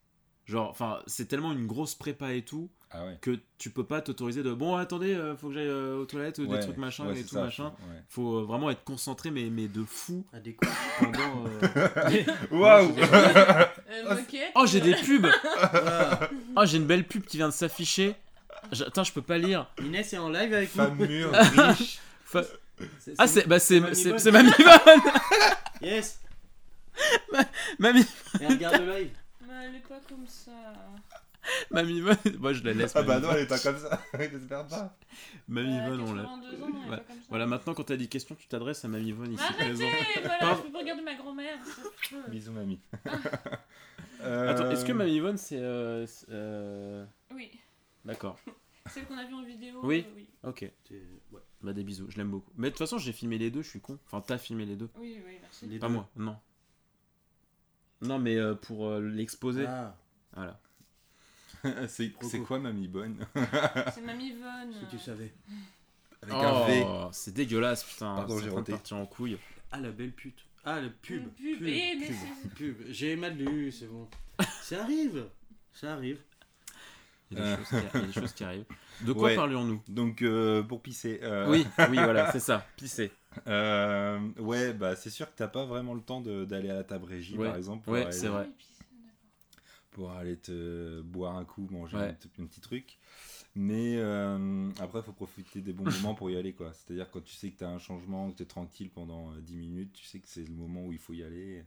Genre, enfin, c'est tellement une grosse prépa et tout Ah ouais. que tu peux pas t'autoriser de bon, attendez, euh, faut que j'aille euh, aux toilettes ou Ouais, des trucs machin ouais, et tout ça, machin. faut- ouais. Faut euh, vraiment être concentré, mais, mais de fou À des coups. pendant. euh, (laughs) Waouh. (laughs) Oh, j'ai des pubs. Oh, j'ai une belle pub qui vient de s'afficher. Attends, je peux pas lire. Inès est en live avec Femme nous. mûre, (laughs) riche. Fa- Ah, c'est bah, c'est Mamie c'est- Bonne. c'est Mamie Bonne Yes Mamie, Et regarde le live. Elle est pas comme ça. Mamie Bonne (laughs) Moi, je la laisse. Ah bah non, elle est pas comme ça. (laughs) J'espère pas. Mamie Elle a Bonne, on l'a. 82 ans, non, elle est Ouais. pas comme ça. Voilà, maintenant, quand t'as des questions, tu t'adresses à Mamie Bonne ici Arrêtez, voilà, Pardon. je peux pas regarder ma grand-mère. Bisous, mamie. Attends, est-ce que Euh, Mamie Bonne, c'est. euh, euh, Oui. D'accord. (laughs) Celle qu'on a vue en vidéo Oui. euh, oui. Ok. Ouais. Bah des bisous, je l'aime beaucoup. Mais de toute façon, j'ai filmé les deux, je suis con. Enfin, t'as filmé les deux. Oui, oui, merci. Les Pas deux. moi, non. Non, mais euh, pour euh, l'exposer. Ah, Voilà. (laughs) c'est quoi Mamie Bonne? (laughs) C'est Mamie Von. si tu savais. Avec un V. Oh, c'est dégueulasse, putain. Pardon, c'est j'ai partir en couille. Ah, la belle pute. Ah, le pub. Pub. Eh, mais c'est- pub. J'ai mal lu, c'est bon. Ça arrive. Ça arrive. Il y a des, Euh. choses, qui, il y a des choses qui arrivent. De quoi Ouais. parlions-nous Donc, euh, pour pisser. euh, Oui, oui, voilà, (laughs) c'est ça. Pisser. Euh, ouais, bah c'est sûr que t'as pas vraiment le temps de- d'aller à la table régie, Ouais. par exemple. Pour Ouais, aller, vrai. Pour te boire un coup, manger Ouais. un, petit- un petit truc. Mais euh, après, faut profiter des bons (laughs) moments pour y aller, quoi. C'est-à-dire quand tu sais que t'as un changement, que t'es tranquille pendant euh, 10 minutes, tu sais que c'est le moment où il faut y aller.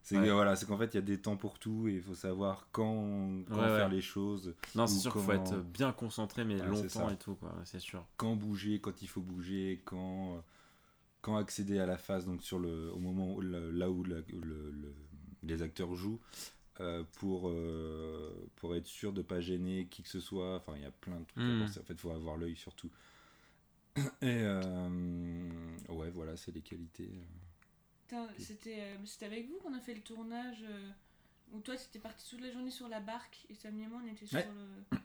C'est Ouais. que, voilà, c'est qu'en fait, il y a des temps pour tout et il faut savoir quand, quand Ouais, faire ouais. les choses, Non, c'est sûr qu'il faut être bien concentré, mais longtemps et tout, quoi. C'est sûr. quand bouger, quand il faut bouger, quand, euh, quand accéder à la phase, donc sur le, au moment où, le- là où, le- où le- le- les acteurs jouent, euh, pour, euh, pour être sûr de pas gêner qui que ce soit. Enfin, il y a plein de trucs Mm. à penser. En fait, il faut avoir l'œil surtout. (coughs) Et euh, ouais, voilà, c'est les qualités. C'était avec vous qu'on a fait le tournage où toi t'étais parti toute la journée sur la barque et Samy et moi on était sur Ouais.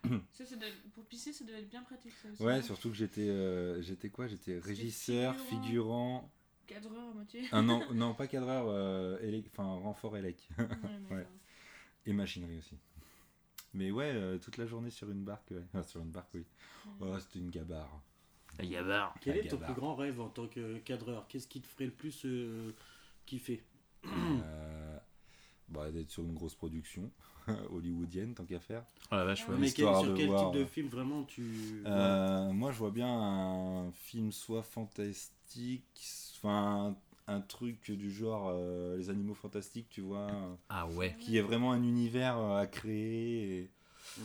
le. (coughs) ça, ça doit- pour pisser, ça devait être bien pratique ça aussi. Ouais, surtout que j'étais, euh, j'étais quoi? J'étais régisseur, figurant. figurant. Cadreur à moitié. Ah non, (laughs) non, pas cadreur, euh, élec- enfin renfort élec. (laughs) Ouais, Et machinerie aussi. Mais ouais, euh, toute la journée sur une barque, ouais. Sur une barque, oui. ouais. Oh, c'était une gabarre. La gabarre. Quel La est ton plus grand rêve en tant que cadreur? Qu'est-ce qui te ferait le plus euh, kiffer? Euh, bah, d'être sur une grosse production (laughs) hollywoodienne, tant qu'à faire. Oh la vache, ouais. Mais quel- sur quel voir, type de euh, film vraiment tu. Euh, moi, je vois bien un film soit fantastique, enfin un truc du genre euh, les animaux fantastiques, tu vois, Ah ouais. qui est vraiment un univers euh, à créer. et-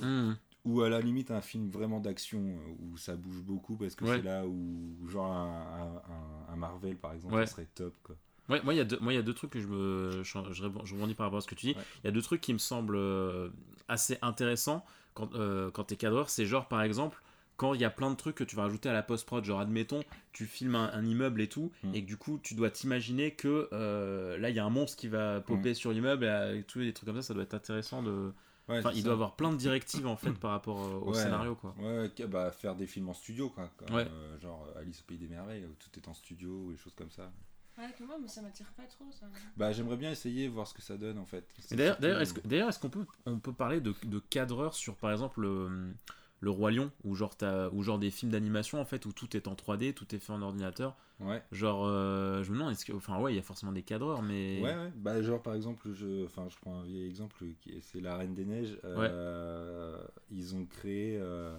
Hmm. Ou à la limite un film vraiment d'action où ça bouge beaucoup parce que Ouais. c'est là où genre un, un- un Marvel par exemple Ouais. ça serait top quoi. Ouais, moi, il y, a deux- moi, il y a deux trucs que je me. Je, je, rebond- je rebondis par rapport à ce que tu dis. Il y a deux trucs qui me semblent euh, assez intéressants quand, euh, quand t'es cadreur. C'est genre, par exemple, quand il y a plein de trucs que tu vas rajouter à la post-prod. Genre, admettons, tu filmes un, un immeuble et tout, Mm. et que du coup, tu dois t'imaginer que euh, là, il y a un monstre qui va popper sur l'immeuble, et, et tous les trucs comme ça, ça doit être intéressant de. Ouais, Enfin, il ça. doit avoir plein de directives en fait par rapport euh, au Ouais. scénario, quoi. Ouais, bah, faire des films en studio quoi. comme, Ouais. euh, genre Alice au pays des merveilles où tout est en studio ou des choses comme ça. Ouais, que moi, mais ça m'attire pas trop ça. Bah j'aimerais bien essayer voir ce que ça donne en fait. D'ailleurs, est-ce que- d'ailleurs, est-ce qu'on peut, on peut parler de, de cadreur sur, par exemple, le, le Roi Lion, ou genre, t'as- ou genre des films d'animation, en fait, où tout est en 3D, tout est fait en ordinateur? Ouais. Genre, euh, je me demande, est-ce que... Enfin, ouais, il y a forcément des cadreurs, mais... Ouais, ouais. Bah, genre, par exemple, je, enfin, je prends un vieil exemple, qui est- c'est La Reine des Neiges. Euh, Ils ont créé, euh,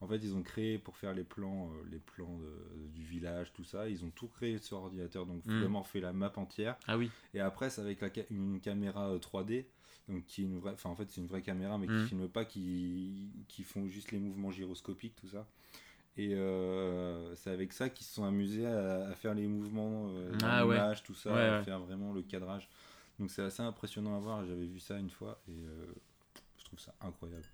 en fait, ils ont créé pour faire les plans, euh, les plans de- du village, tout ça. Ils ont tout créé sur ordinateur, donc Mm. vraiment fait la map entière. Ah oui, Et après, c'est avec la ca- une caméra euh, 3D. Donc, qui est une vraie, enfin, en fait, c'est une vraie caméra, mais Mm. qui filme pas, qui, qui font juste les mouvements gyroscopiques, tout ça. Et euh, c'est avec ça qu'ils se sont amusés à, à faire les mouvements, euh, Ah ouais. tout ça, Ouais, à ouais. faire vraiment le cadrage. Donc c'est assez impressionnant à voir. J'avais vu ça une fois et euh, je trouve ça incroyable.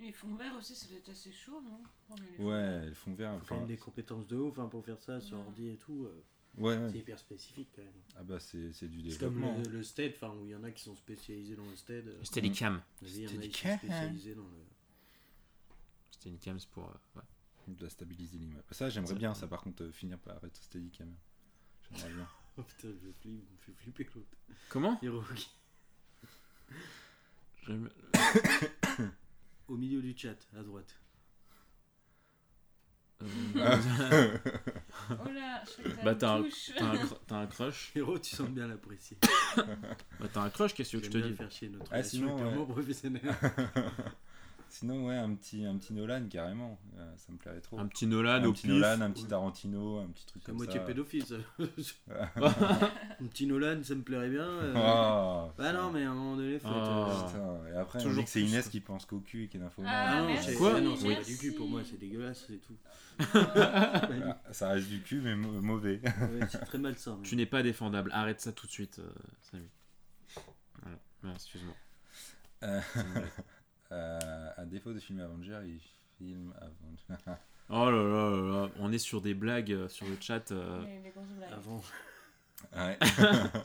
Et les fonds verts aussi, ça doit être assez chaud, non? Mais les fonds Ouais, verts. le fond vert. Faut quand enfin, même des compétences de ouf hein, pour faire ça sur Ouais. ordi et tout. euh, ouais, ouais. C'est hyper spécifique quand même. Ah bah c'est c'est du C'est comme développement. le, le stead, enfin où il y en a qui sont spécialisés dans le stead. euh, c'était des cams. Il y en a qui sont Steadicam. spécialisés dans le. Une cams pour... euh, ouais. On doit stabiliser l'image. Ça, j'aimerais Ça- bien, ça par contre, euh, finir par arrêter Steadicam. J'aimerais bien. (laughs) Oh putain, je flippe, il me fait flipper l'autre. Comment? Hiroki. (coughs) (coughs) (coughs) J'aime- Au milieu du chat, à droite. Euh, Oh là, je Bah, t'as t'as un, t'as un cr- t'as un crush Hiro, tu sens bien l'apprécier. Bah, T'as un crush, qu'est-ce que je J'aime te bien dis faire chier notre Ah, relation sinon, purement ouais. professionnelle. (laughs) Sinon, ouais, un petit, un petit Nolan carrément. Euh, ça me plairait trop. Un petit Nolan un au petit pif. Nolan, un petit. Tarantino, un petit truc comme moitié ça. pédophile ça. (laughs) un petit Nolan, ça me plairait bien. euh. Oh, Bah non, mais à un moment donné, faut être, Oh. euh, et après, on Toujours dit que c'est Inès qui pense qu'au cul et qui est info. Ah, Ah non, c'est Quoi ah non, c'est du cul pour moi, c'est dégueulasse, c'est tout. (laughs) Ça reste du cul, mais mau- mauvais. Ouais, c'est très malsain. mais- Tu n'es pas défendable, arrête ça tout de suite, euh, Samy. Voilà, excuse-moi. (laughs) Euh, euh, à défaut de filmer Avenger, il, film avant. (laughs) Oh là là là là, on est sur des blagues euh, sur le chat. euh. Les- les grosses blagues. Avant. ouais. (laughs)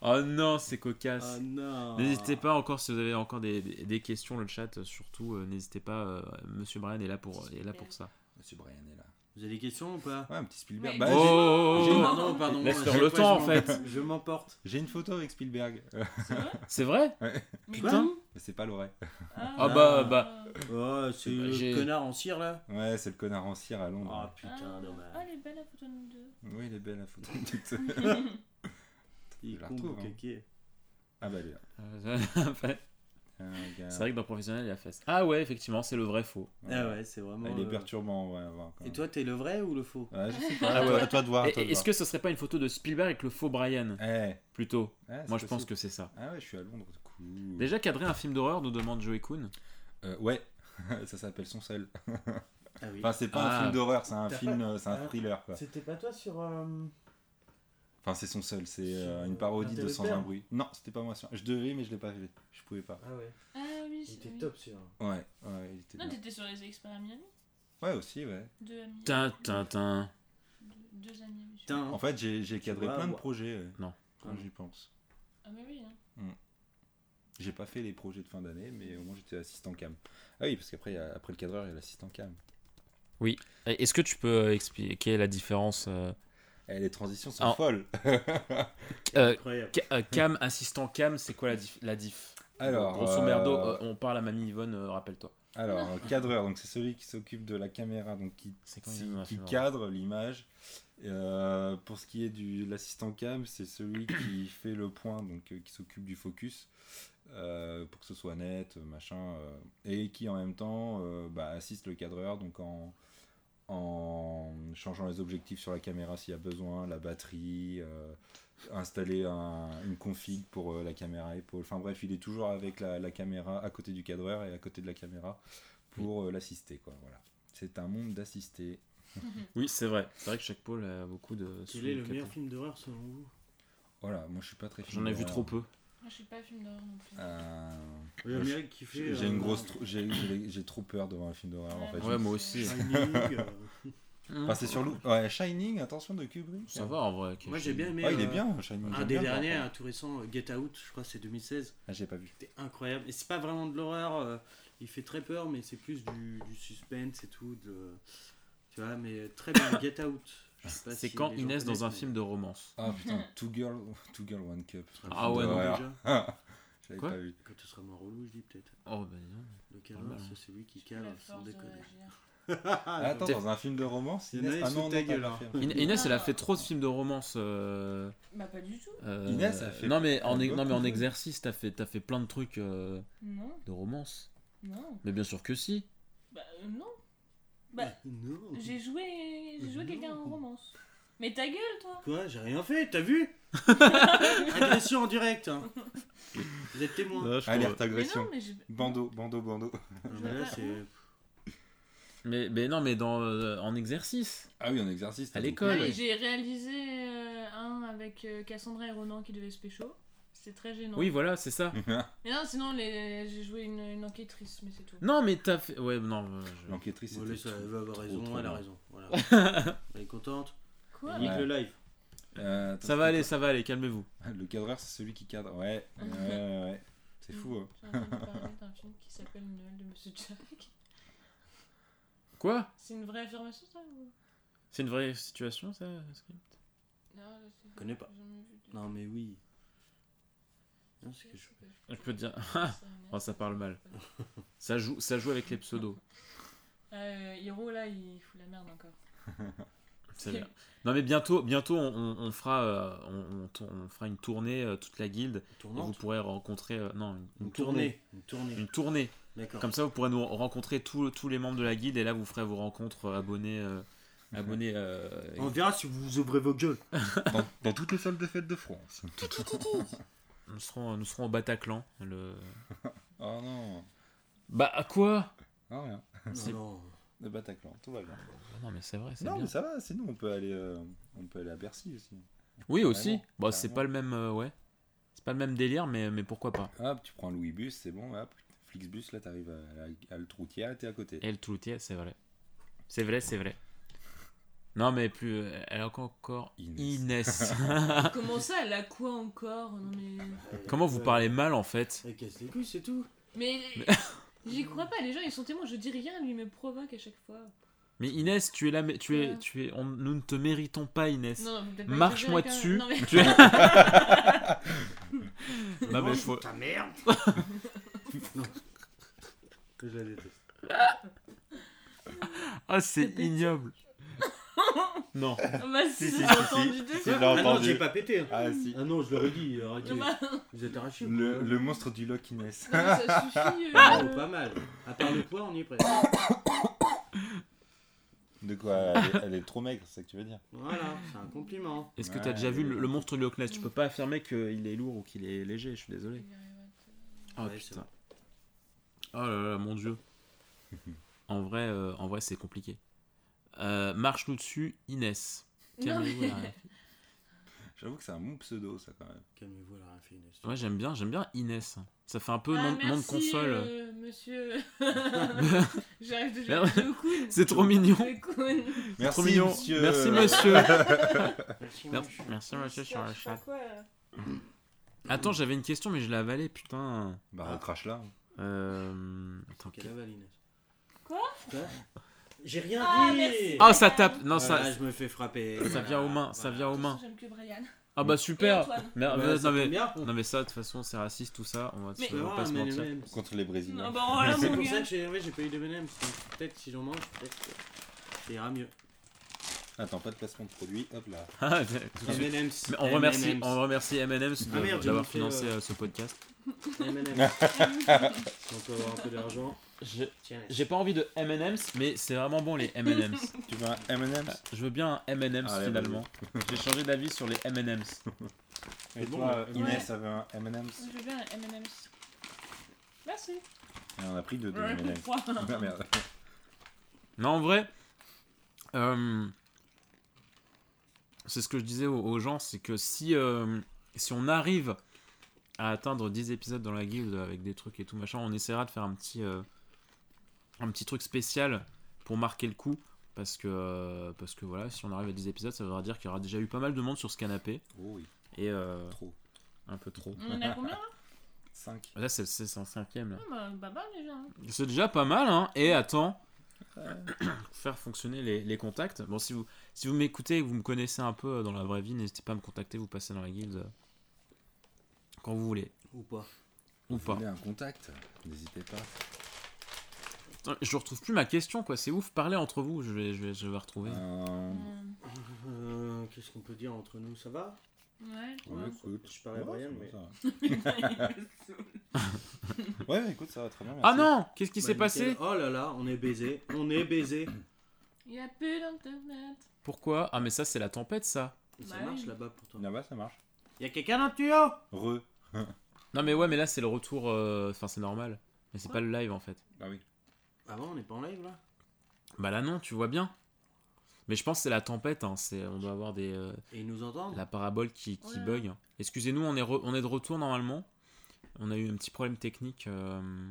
Oh non, c'est cocasse. Ah non. N'hésitez pas encore si vous avez encore des, des- des questions, le chat, euh, surtout, euh, n'hésitez pas. euh, Monsieur Brian est là pour, est là pour ça. Monsieur Brian est là. Vous avez des questions ou pas? Ouais, un petit Spielberg. Mais- Bah, Oh, oh, oh, oh. Pardon, pardon. Laisse faire le temps, je en fait. Je m'emporte. J'ai une photo avec Spielberg. Euh, C'est vrai? C'est vrai? Mais Putain. Mais c'est pas l'oreille. Ah bah, bah. Oh, c'est le J'ai- connard en cire là Ouais, c'est le connard en cire à Londres. Ah putain, Ah, dommage. Ah, elle est belle la photo de nous deux. Oui, il est belle la photo. (laughs) Il est je la retrouve, hein. ah bah elle est là. Euh, (laughs) gars- C'est vrai que dans professionnel, il a fait ça. Ah ouais, effectivement, c'est le vrai faux. Ah ouais, c'est vraiment. Elle est perturbant, ouais, Et toi, t'es le vrai ou le faux Ouais, je sais pas. Ah à, toi, ouais. à toi de voir. de Est-ce voir. que ce serait pas une photo de Spielberg avec le faux Brian Eh, Plutôt. Moi, je pense que c'est ça. Ah ouais, je suis à Londres. Déjà cadrer un film d'horreur, nous demande Joey Kuhn. Euh, ouais, (laughs) ça s'appelle Son seul. Ah oui. Enfin, c'est pas Ah. un film d'horreur, c'est un film, pas- euh, c'est un Ah. thriller quoi. C'était pas toi sur. euh, Enfin, c'est son seul, c'est Sur, euh, une parodie de Sans un bruit. Non, c'était pas moi. sur- Je devais, mais je l'ai pas fait. Je pouvais pas. Ah ouais. Ah oui, Il était oui. top celui-là. Ouais, ouais, il était Non, t'étais sur les experts à Miami Ouais, aussi, ouais. Deux amis. Tin, tin, tin. Deux, deux amis. En fait, j'ai j'ai cadré plein de projets Non. quand Ah. j'y pense. Ah bah oui. Hein. J'ai pas fait les projets de fin d'année, mais au moins j'étais assistant cam. Ah oui, parce qu'après, après le cadreur, il y a l'assistant cam. Est-ce que tu peux expliquer la différence euh, Eh, les transitions sont Ah. folles. (laughs) euh, euh, Cam, assistant Cam, c'est quoi la diff, la diff? Alors, Grosso merdo, euh, on parle à Mamie Yvonne, euh, rappelle-toi. Alors, (laughs) cadreur, donc c'est celui qui s'occupe de la caméra, donc qui, qui- cadre l'image. Euh, pour ce qui est de l'assistant cam, c'est celui qui fait le point, donc euh, qui s'occupe du focus, euh, pour que ce soit net, machin, euh, et qui en même temps euh, bah, assiste le cadreur, donc en, en changeant les objectifs sur la caméra s'il y a besoin, la batterie, euh, installer un- une config pour euh, la caméra épaule. Enfin bref, il est toujours avec la, la caméra à côté du cadreur et à côté de la caméra pour euh, l'assister. quoi. Voilà. C'est un monde d'assister. (laughs) Oui, c'est vrai. C'est vrai que chaque pôle a beaucoup de. Quel est le meilleur film d'horreur selon vous? Voilà, moi je suis pas très J'en ai vu trop peu. Je suis pas film d'horreur non plus. Euh, qui fait. j'ai euh, une grosse, tr- j'ai trop peur devant un film d'horreur en fait. Ouais, moi aussi. Shining, euh, Enfin, c'est sur Lou- ouais, Shining, attention de Kubrick. Ça va en vrai. Moi j'ai bien aimé. Ah, il est euh, bien, Shining. Un des bien, derniers, un tout récent, euh, Get Out, je crois que c'est 2016. contre. Ah, j'ai pas vu. C'était incroyable. Et c'est pas vraiment de l'horreur, euh, il fait très peur, mais c'est plus du, du suspense et tout. De... Tu vois, mais très bien, (coughs) Get Out. C'est si quand Inès dans un film de romance. Ah putain, Two Girl, two girl One Cup. Ah ouais, non, déjà. (laughs) J'avais Quoi pas vu. Quand tu seras moins relou, je dis peut-être. Oh bah non. Le cadre, Normal, c'est celui qui cale sans déconner. (laughs) Ah, attends, dans un film de romance Inès... une Ah non, gueule, hein. Inès, elle a fait trop de films de romance. euh, Bah, pas du tout. euh, Inès, a fait Non mais en, non, mais en exercice, t'as fait, t'as fait plein de trucs euh, Non, de romance. non. Mais bien sûr que si. Bah, euh, non. Bah, Non. j'ai joué, j'ai joué quelqu'un en romance. Mais ta gueule, toi Quoi J'ai rien fait, t'as vu (laughs) Agression en direct. hein. Vous êtes témoin. Alerte Mais agression. non, mais j'ai. Bandeau, bandeau, bandeau. Non, mais là, c'est. Mais, mais non, mais dans, euh, en exercice. Ah oui, en exercice. t'as À l'école. Ouais, j'ai réalisé euh, un avec euh, Cassandra et Ronan qui devaient se pécho. C'était très gênant. Oui, voilà, c'est ça. (laughs) Mais non, sinon, les... j'ai joué une, une enquêtrice, mais c'est tout. Non, mais t'as fait. Ouais, non. euh, je- L'enquêtrice, trop- elle va avoir trop, raison, trop elle a raison. Voilà. (laughs) elle est contente. Quoi Elle nique Ouais. le live. Euh, Ça va aller, ça va aller, calmez-vous. Le cadreur, c'est celui qui cadre. Ouais, ouais, ouais, ouais. C'est fou. hein. J'ai entendu parler d'un film qui s'appelle Noël de Monsieur Jack. Quoi? C'est une vraie affirmation, ça ou... C'est une vraie situation, ça Script Non, c'est- Connais pas. Non, mais oui. Non, c'est que je. Je peux te dire. oh, ça parle mal. Ça joue, ça joue avec les pseudos. (laughs) Euh, Hiro, là, il fout la merde encore. (laughs) C'est bien. Non mais bientôt, bientôt on, on- on fera, euh, on, fera une tournée euh, toute la guilde et vous pourrez rencontrer, euh, non, une, Une tournée. Une tournée. une tournée. D'accord. Comme ça vous pourrez nous rencontrer tous tous les membres de la guilde et là vous ferez vos rencontres euh, abonnés, euh, abonnés. euh, On verra si vous ouvrez vos gueules. Dans, dans toutes les salles de fête de France. Nous serons, nous serons au Bataclan. Le... (laughs) Oh non. Bah à quoi Ah, rien. C'est- Non, non. Le Bataclan, tout va bien. Ah Non mais c'est vrai, c'est Non, bien. mais ça va, sinon on peut aller, euh, on peut aller à Bercy aussi. Oui aussi. Carrément, Bah c'est carrément. pas le même, euh, ouais. C'est pas le même délire mais mais pourquoi pas. Hop, tu prends Louis Bus, c'est bon, hop, Flixbus, là, t'arrives à, à, à le Troutière, t'es à côté. Elle Troutier, c'est vrai. C'est vrai, c'est vrai. Non, mais plus. euh, Elle a encore. encore Inès. Inès. (laughs) Comment ça, elle a quoi encore? Non mais. Comment vous parlez mal en fait? Elle casse les couilles, c'est tout. Mais. J'y crois pas, les gens ils sont témoins, je dis rien, lui me provoque à chaque fois. Mais Inès, tu es là, mais tu es, tu es, on- nous ne te méritons pas, Inès. Non, non, vous peut-être pas Marche-moi dessus. Non, mais... Tu es... (laughs) non mais faut. Ta merde Non. Je la déteste. Ah c'est ignoble. Non. Ah bah si, Si, si, j'ai si, entendu si. deux Si, fois. je l'ai Ah non, entendu. j'ai pas pété. hein. Ah, si. Ah non, je l'aurais dit. Arrêtez. Non, bah, Vous êtes arrachés ou Le, le monstre du Loch non, mais ça (laughs) suffit. Ah, euh, pas mal. À part le poids, on y est presque. De quoi elle est, elle est trop maigre, c'est ça que tu veux dire Voilà, c'est un compliment. Est-ce que Ouais, tu as déjà vu le, le monstre du Loch Ness? Tu peux pas affirmer qu'il est lourd ou qu'il est léger, je suis désolé. Oh Ouais, c'est putain. Oh là là, mon dieu. (laughs) en vrai, euh, en vrai c'est compliqué. Euh, Marche-nous dessus, Inès. Calmez-vous, mais-. J'avoue que c'est un bon pseudo, ça, quand même. Calmez-vous, elle a rien fait, Inès. Ouais, j'aime bien, j'aime bien Inès. Ça fait un peu Ah, nom, nom de merci, console. euh, monsieur. (laughs) J'arrive de Merde. jouer au coude. C'est trop mignon. Merci, trop mignon. (laughs) monsieur. Merci monsieur. Merci, Merci, monsieur. merci monsieur sur chat. quoi. Attends, j'avais une question mais je l'ai avalée, putain. Bah, recrache là. Euh... Attends, Quelle avale, Inès? Quoi? J'ai rien Ah, dit merci. Oh, ça tape. Non, Voilà, ça, je me fais frapper. ça vient aux mains, ça vient aux mains. J'aime que Brian. Ah bah super. Mais, Bah, euh, ça non, mais, non mais ça, de toute façon, c'est raciste tout ça. On va, Mais- on va pas se mentir. Contre les Brésiliens. Non, bah voilà, (laughs) C'est mon pour ça gars. que j'ai ouais, j'ai pas eu de M&M's. Donc, Peut-être si j'en mange, peut-être que ça ira mieux. Attends, pas de placement de produit. Hop là. (laughs) Ah. M&M's. On remercie, M&M's. on remercie M&M's de- Ah merde, j'ai d'avoir financé euh, euh, ce podcast. M&M's. (laughs) On peut avoir un peu d'argent. J'ai pas envie de M&M's, mais c'est vraiment bon les M&M's. (laughs) Tu veux un M&M's? Je veux bien un M&M's Allez, finalement. (laughs) J'ai changé d'avis sur les M&M's. Et bon, toi, ouais. Inès, Ouais. ça veut un M&M's? Je veux bien un M&M's. Merci. Et on a pris deux de Ouais, M&M's. trois. (laughs) Ah merde. Non, en vrai, euh, c'est ce que je disais aux, aux gens, c'est que si, euh, si on arrive à atteindre 10 épisodes dans la guilde avec des trucs et tout machin, on essaiera de faire un petit, euh, un petit truc spécial pour marquer le coup. Parce que, euh, parce que voilà, si on arrive à 10 épisodes, ça voudra dire qu'il y aura déjà eu pas mal de monde sur ce canapé. Oh oui, Et euh, trop. un peu trop. On en a combien là? (laughs) 5. Là, c'est c'est un cinquième. Là. Ah, bah, bah, bah, déjà. hein. C'est déjà pas mal, hein. Et attends, (coughs) faire fonctionner les, les contacts. Bon, si vous, si vous m'écoutez et que vous me connaissez un peu euh, dans la vraie vie, n'hésitez pas à me contacter, vous passez dans la guilde euh, quand vous voulez. Ou pas. Ou Vous pas. un contact N'hésitez pas. Je retrouve plus ma question, quoi. C'est ouf, parlez entre vous, je vais, je vais, je vais retrouver. Euh, Qu'est-ce qu'on peut dire entre nous Ça va? Ouais. ouais, écoute. Je parlais à Brian, (laughs) ça mais-. Ouais, écoute, ça va très bien. Ah non Qu'est-ce qui Bah, s'est passé? Oh là là, on est baisé. On est baisé. Il y a plus d'internet. Pourquoi? Ah, mais ça, c'est la tempête, ça. Ça Bah marche oui. là-bas pour toi. Là-bas, ça marche. Y'a quelqu'un dans le tuyau? Re. Non, mais ouais, mais là, c'est le retour. euh, Enfin, c'est normal. Mais c'est pas le live, en fait. Ah oui. Ah bon, on est pas en live là? Bah là, non, tu vois bien. Mais je pense que c'est la tempête, hein. c'est- On doit avoir des. euh, Et ils nous entendent? la parabole qui, qui Ouais. bug. Excusez-nous, on est, re- on est de retour normalement. On a eu un petit problème technique. euh,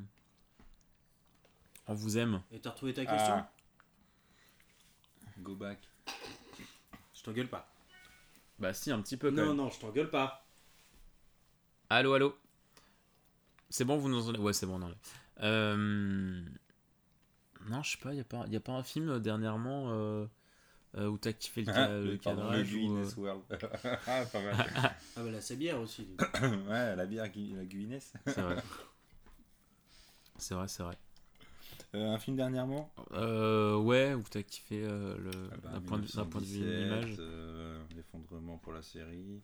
On vous aime. Et t'as retrouvé ta question? Ah. Go back. Je t'engueule pas. Bah si, un petit peu quand Non, même. non, je t'engueule pas. Allô, allô? C'est bon, vous nous entendez? Ouais, c'est bon, on enlève. Euh... Non, je sais pas, y a pas, y a pas un film euh, dernièrement euh, euh, où t'as kiffé le, ca- le pardon, cadrage Le ou, euh, Guinness World. (laughs) ah, pas mal. (laughs) Ah bah la Sabière aussi. du coup. (coughs) ouais, la bière, la Guinness. C'est vrai. (laughs) C'est vrai, c'est vrai. Euh, un film dernièrement? Euh, ouais, où t'as kiffé euh, le, Ah bah, d'un point, de- d'un point de vue 1917, image. euh, L'effondrement pour la série.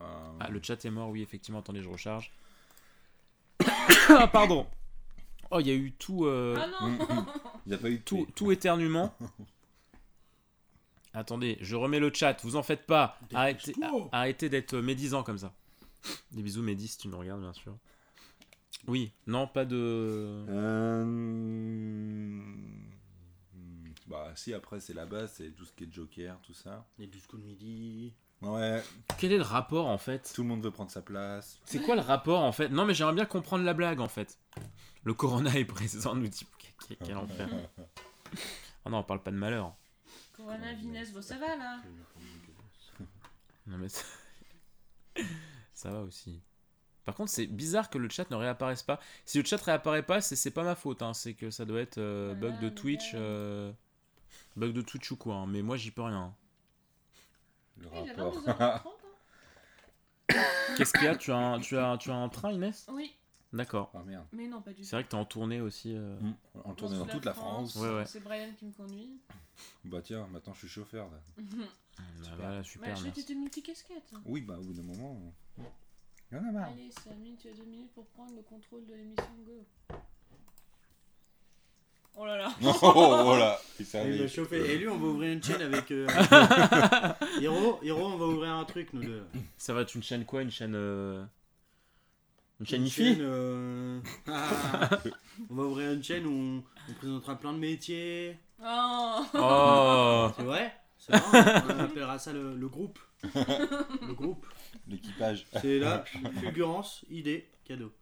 Euh, Ah, le chat est mort, oui, effectivement. Attendez, je recharge. (coughs) ah, pardon. Oh, il y a eu tout, euh, Ah non Il n'y a pas eu tout, tout éternuement. (laughs) Attendez, je remets le chat. Vous en faites pas. Arrêtez, d'être médisant comme ça. Des bisous, Mehdi, si tu nous regardes, bien sûr. Oui, non, pas de. Euh, Bah, si, après, c'est la base, c'est tout ce qui est Joker, tout ça. Les 12 coups de midi. Ouais, Quel est le rapport en fait tout le monde veut prendre sa place. C'est quoi le rapport en fait? Non mais j'aimerais bien comprendre la blague en fait. Le corona est présent, nous dit quel, enfer. Oh non, on parle pas de malheur. Corona, Vinès, bon ça va là. Non mais ça... ça va aussi. Par contre, c'est bizarre que le chat ne réapparaisse pas. Si le chat réapparaît pas, c'est pas ma faute. hein. C'est que ça doit être euh, bug de Twitch. euh, Bug de Twitch ou quoi. hein. Mais moi, j'y peux rien. Le Il est rapport. 22h30. hein. (coughs) Qu'est-ce qu'il y a? Tu as, un, tu, as, tu as un train, Inès? Oui, D'accord. Ah merde. mais non, pas du tout. C'est vrai que t'es en tournée aussi. euh. Mm. On tournait dans toute la France. Ouais, ouais. C'est Brian qui me conduit. (laughs) Bah tiens, maintenant je suis chauffeur là. (laughs) Bah, voilà, super, bah, je vais t'étais multicasquette. Oui, bah au bout d'un moment. Il y en a marre. Allez, Samy, tu as deux minutes pour prendre le contrôle de l'émission Go. Oh là là. (laughs) Oh, oh là Il réveillé. chauffer. Et lui, on va ouvrir une chaîne avec. Euh... (laughs) Hiro, Hiro, on va ouvrir un truc, nous deux. Ça va être une chaîne quoi Une chaîne. euh, Une chaîne Une IFI chaîne, euh, ah, on va ouvrir une chaîne où on, on présentera plein de métiers. Oh. Oh C'est vrai C'est vrai On appellera ça le, le groupe. (laughs) Le groupe. L'équipage. C'est là, fulgurance, idée, cadeau.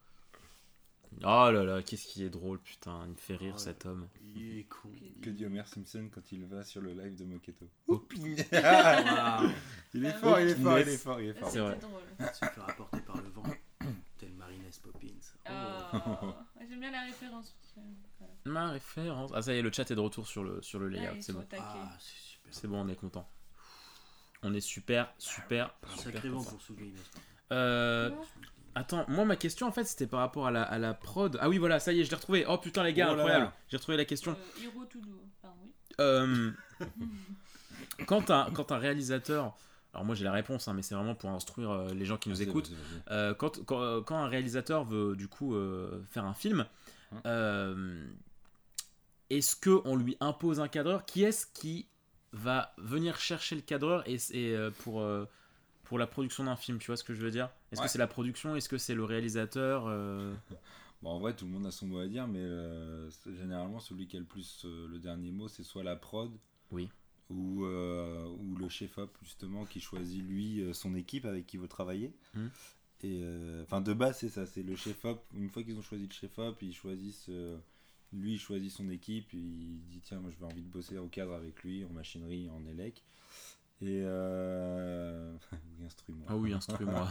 Oh là là, qu'est-ce qui est drôle, putain. Il me fait rire Oh, cet homme. Il est con. Que dit Homer Simpson quand il va sur le live de Moketo Oh, (laughs) Il est fort, il est fort, il est fort, il est fort. C'est vrai. drôle. se fait rapporter par le vent. (coughs) Tel Marinès Poppins. Oh. J'aime bien la référence. Voilà. Ma référence. Ah, ça y est, le chat est de retour sur le, sur le Ah, layout. C'est bon. Ah, c'est super. C'est bon, on est content. On est super, super, super sacré vent content. pour soulever. Euh, attends, moi ma question en fait c'était par rapport à la, à la prod. Ah oui voilà, ça y est, je l'ai retrouvé. Oh putain les gars, Oh là incroyable. là. J'ai retrouvé la question. Euh, Hiro Toudou. Pardon, oui. Euh, quand, un, quand un réalisateur, alors moi j'ai la réponse, hein, mais c'est vraiment pour instruire euh, les gens qui nous écoutent. vas-y, vas-y. Euh, quand, quand, quand un réalisateur veut du coup euh, faire un film, Hein. euh, est-ce que on lui impose un cadreur? Qui est-ce qui va venir chercher le cadreur et, et, euh, pour euh, pour la production d'un film Tu vois ce que je veux dire? Est-ce Ouais. que c'est la production? Est-ce que c'est le réalisateur euh, (laughs) Bon, en vrai, tout le monde a son mot à dire, mais euh, généralement, celui qui a le plus euh, le dernier mot, c'est soit la prod. Oui. Ou, ou le chef-op, justement, qui choisit, lui, son équipe avec qui il veut travailler. Mhm. Et, enfin, de base, c'est ça, c'est le chef-op. Une fois qu'ils ont choisi le chef-op, ils choisissent. lui, il choisit son équipe, il dit tiens, moi, je vais envie de bosser au cadre avec lui, en machinerie, en élec. Et. Euh... (laughs) oui, instrument. Ah oui, instruis-moi.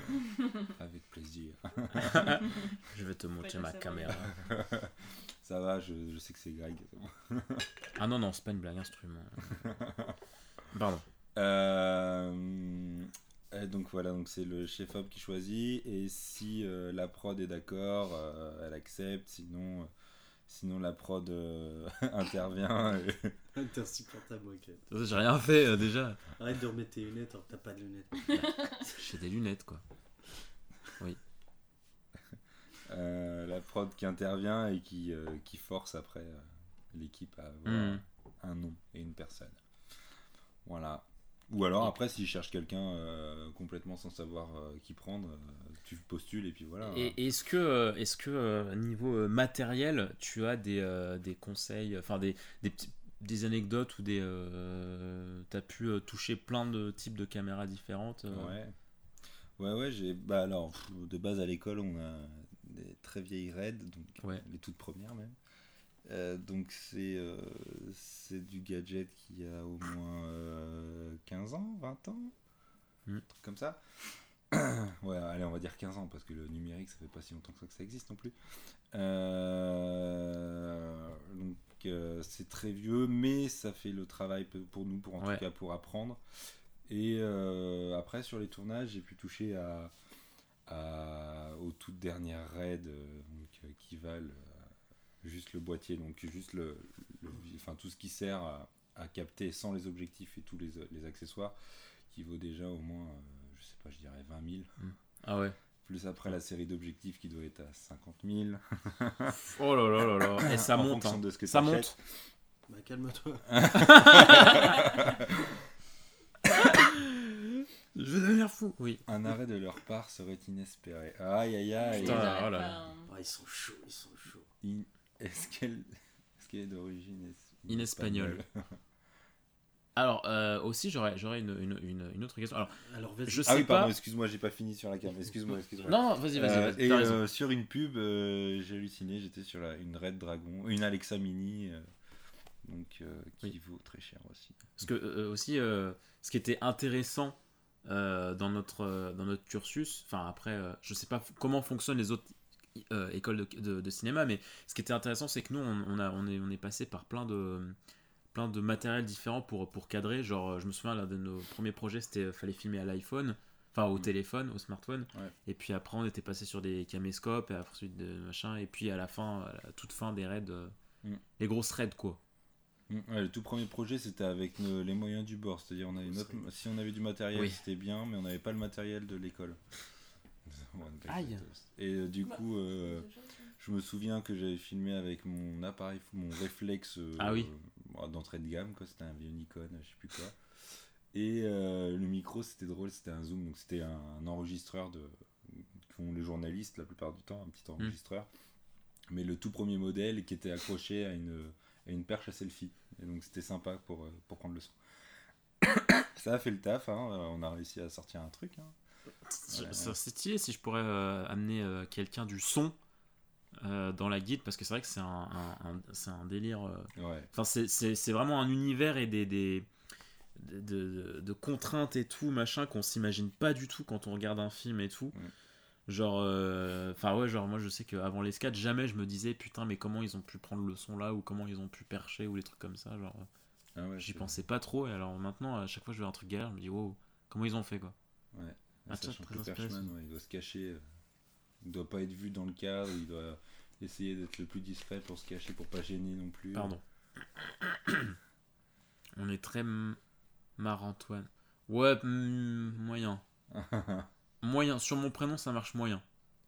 (laughs) Avec plaisir. (laughs) je vais te montrer ma caméra. Ça va, je, je sais que c'est Greg. Ah non non, c'est pas une blague, instrument. Pardon. Euh, donc voilà, donc c'est le chef op qui choisit et si euh, la prod est d'accord, euh, elle accepte. Sinon, euh, sinon la prod euh, (laughs) intervient. et- T'es (laughs) insupportable, ok. J'ai rien fait euh, déjà. Arrête de remettre tes lunettes alors que t'as pas de lunettes. (laughs) J'ai des lunettes quoi. euh, la prod qui intervient et qui, euh, qui force après euh, l'équipe à avoir Mhm. un nom et une personne. Voilà. Ou alors après, s'il cherche quelqu'un euh, complètement sans savoir euh, qui prendre, euh, tu postules et puis voilà. Et est-ce que, est-ce que niveau matériel, tu as des, des conseils, enfin des, des, des anecdotes ou des. T'as pu toucher plein de types de caméras différentes Ouais. Ouais, ouais, j'ai. Bah alors, de base à l'école, on a des très vieilles Red, donc Ouais. les toutes premières même. Euh, donc c'est euh, c'est du gadget qui a au moins euh, 15 ans, 20 ans, Mm. un truc comme ça. (coughs) ouais, allez, on va dire 15 ans parce que le numérique, ça fait pas si longtemps que ça, que ça existe non plus. Euh, donc c'est très vieux, mais ça fait le travail pour nous, pour en Ouais. tout cas pour apprendre. Et après, sur les tournages, j'ai pu toucher à, à- aux toutes dernières raids donc, qui valent juste le boîtier, donc juste le, le- enfin, tout ce qui sert à, à capter sans les objectifs et tous les, les accessoires, qui vaut déjà au moins, euh, je sais pas, je dirais 20 000. Ah ouais. Plus après la série d'objectifs qui doit être à 50 000. (laughs) Oh là là là là. Et ça En monte. hein. de ce que Ça monte. Bah calme-toi. (laughs) Je vais devenir fou. Oui. Un arrêt de leur part serait inespéré. Aïe aïe aïe. Putain, Ils oh là pas, hein. Ah, ils sont chauds, ils sont chauds. In- Est-ce qu'elle est, d'origine es- Inespagnole. (laughs) Alors, euh, aussi, j'aurais j'aurais une, une, une, une autre question. Alors, Alors vas-y. je Ah sais oui, pardon, pas. excuse-moi, j'ai pas fini sur la cam. Excuse-moi, excuse-moi. Non, vas-y, vas-y. Euh, et euh, sur une pub, euh, j'ai halluciné, j'étais sur la, une Red Dragon, une Alexa Mini, euh, donc euh, qui Oui. vaut très cher aussi. Parce que euh, aussi, euh, ce qui était intéressant euh, dans, notre, euh, dans notre cursus, enfin après, euh, je sais pas comment fonctionnent les autres euh, écoles de, de- de cinéma, mais ce qui était intéressant, c'est que nous, on, on a, on, est, on est passé par plein de, plein de matériel différents pour, pour cadrer. Genre, euh, je me souviens, l'un de nos premiers projets, c'était euh, fallait filmer à l'iPhone. Enfin, au Mm. téléphone, au smartphone. Ouais. Et puis après, on était passé sur des caméscopes, et ensuite de machin. Et puis à la fin, à la toute fin des raids, euh, Mm. les grosses raids, quoi. Mm, ouais, le tout premier projet, c'était avec nos- les moyens du bord, c'est-à-dire on avait notre, si on avait du matériel, Oui. c'était bien, mais on n'avait pas le matériel de l'école. Aïe. Et euh, du Bah, coup, euh, je me souviens que j'avais filmé avec mon appareil, mon réflexe euh, Ah oui. euh, d'entrée de gamme, quoi. C'était un vieux Nikon, je sais plus quoi. Et euh, le micro, c'était drôle, c'était un zoom, donc c'était un, un enregistreur de qu'ont les journalistes la plupart du temps, un Hmm. petit enregistreur. Mais le tout premier modèle qui était accroché à une, à une perche à selfie. Et donc c'était sympa pour, pour prendre le son. (coughs) Ça a fait le taf, hein, on a réussi à sortir un truc. hein. C'est stylé si je pourrais euh, amener euh, quelqu'un du son euh, dans la guide parce que c'est vrai que c'est un, un- un- c'est un délire. Ouais. Enfin, c'est- c'est c'est vraiment un univers et des, des de, de- de contraintes et tout machin qu'on s'imagine pas du tout quand on regarde un film et tout. Ouais. Genre, enfin ouais, genre moi je sais qu'avant les skats, jamais je me disais putain, mais comment ils ont pu prendre le son là ou comment ils ont pu percher ou les trucs comme ça. Genre, Ah ouais, j'y pensais pas trop et alors maintenant, à chaque fois que je vois un truc galère, je me dis wow, comment ils ont fait quoi. Ouais. Ah, Sachant que Perchman, ouais, il doit se cacher. euh, Il doit pas être vu dans le cadre, il doit essayer d'être le plus discret pour se cacher, pour pas gêner non plus. Pardon. (coughs) On est très m- Marc-Antoine. Ouais, moyen. (laughs) Moyen. Sur mon prénom, ça marche moyen.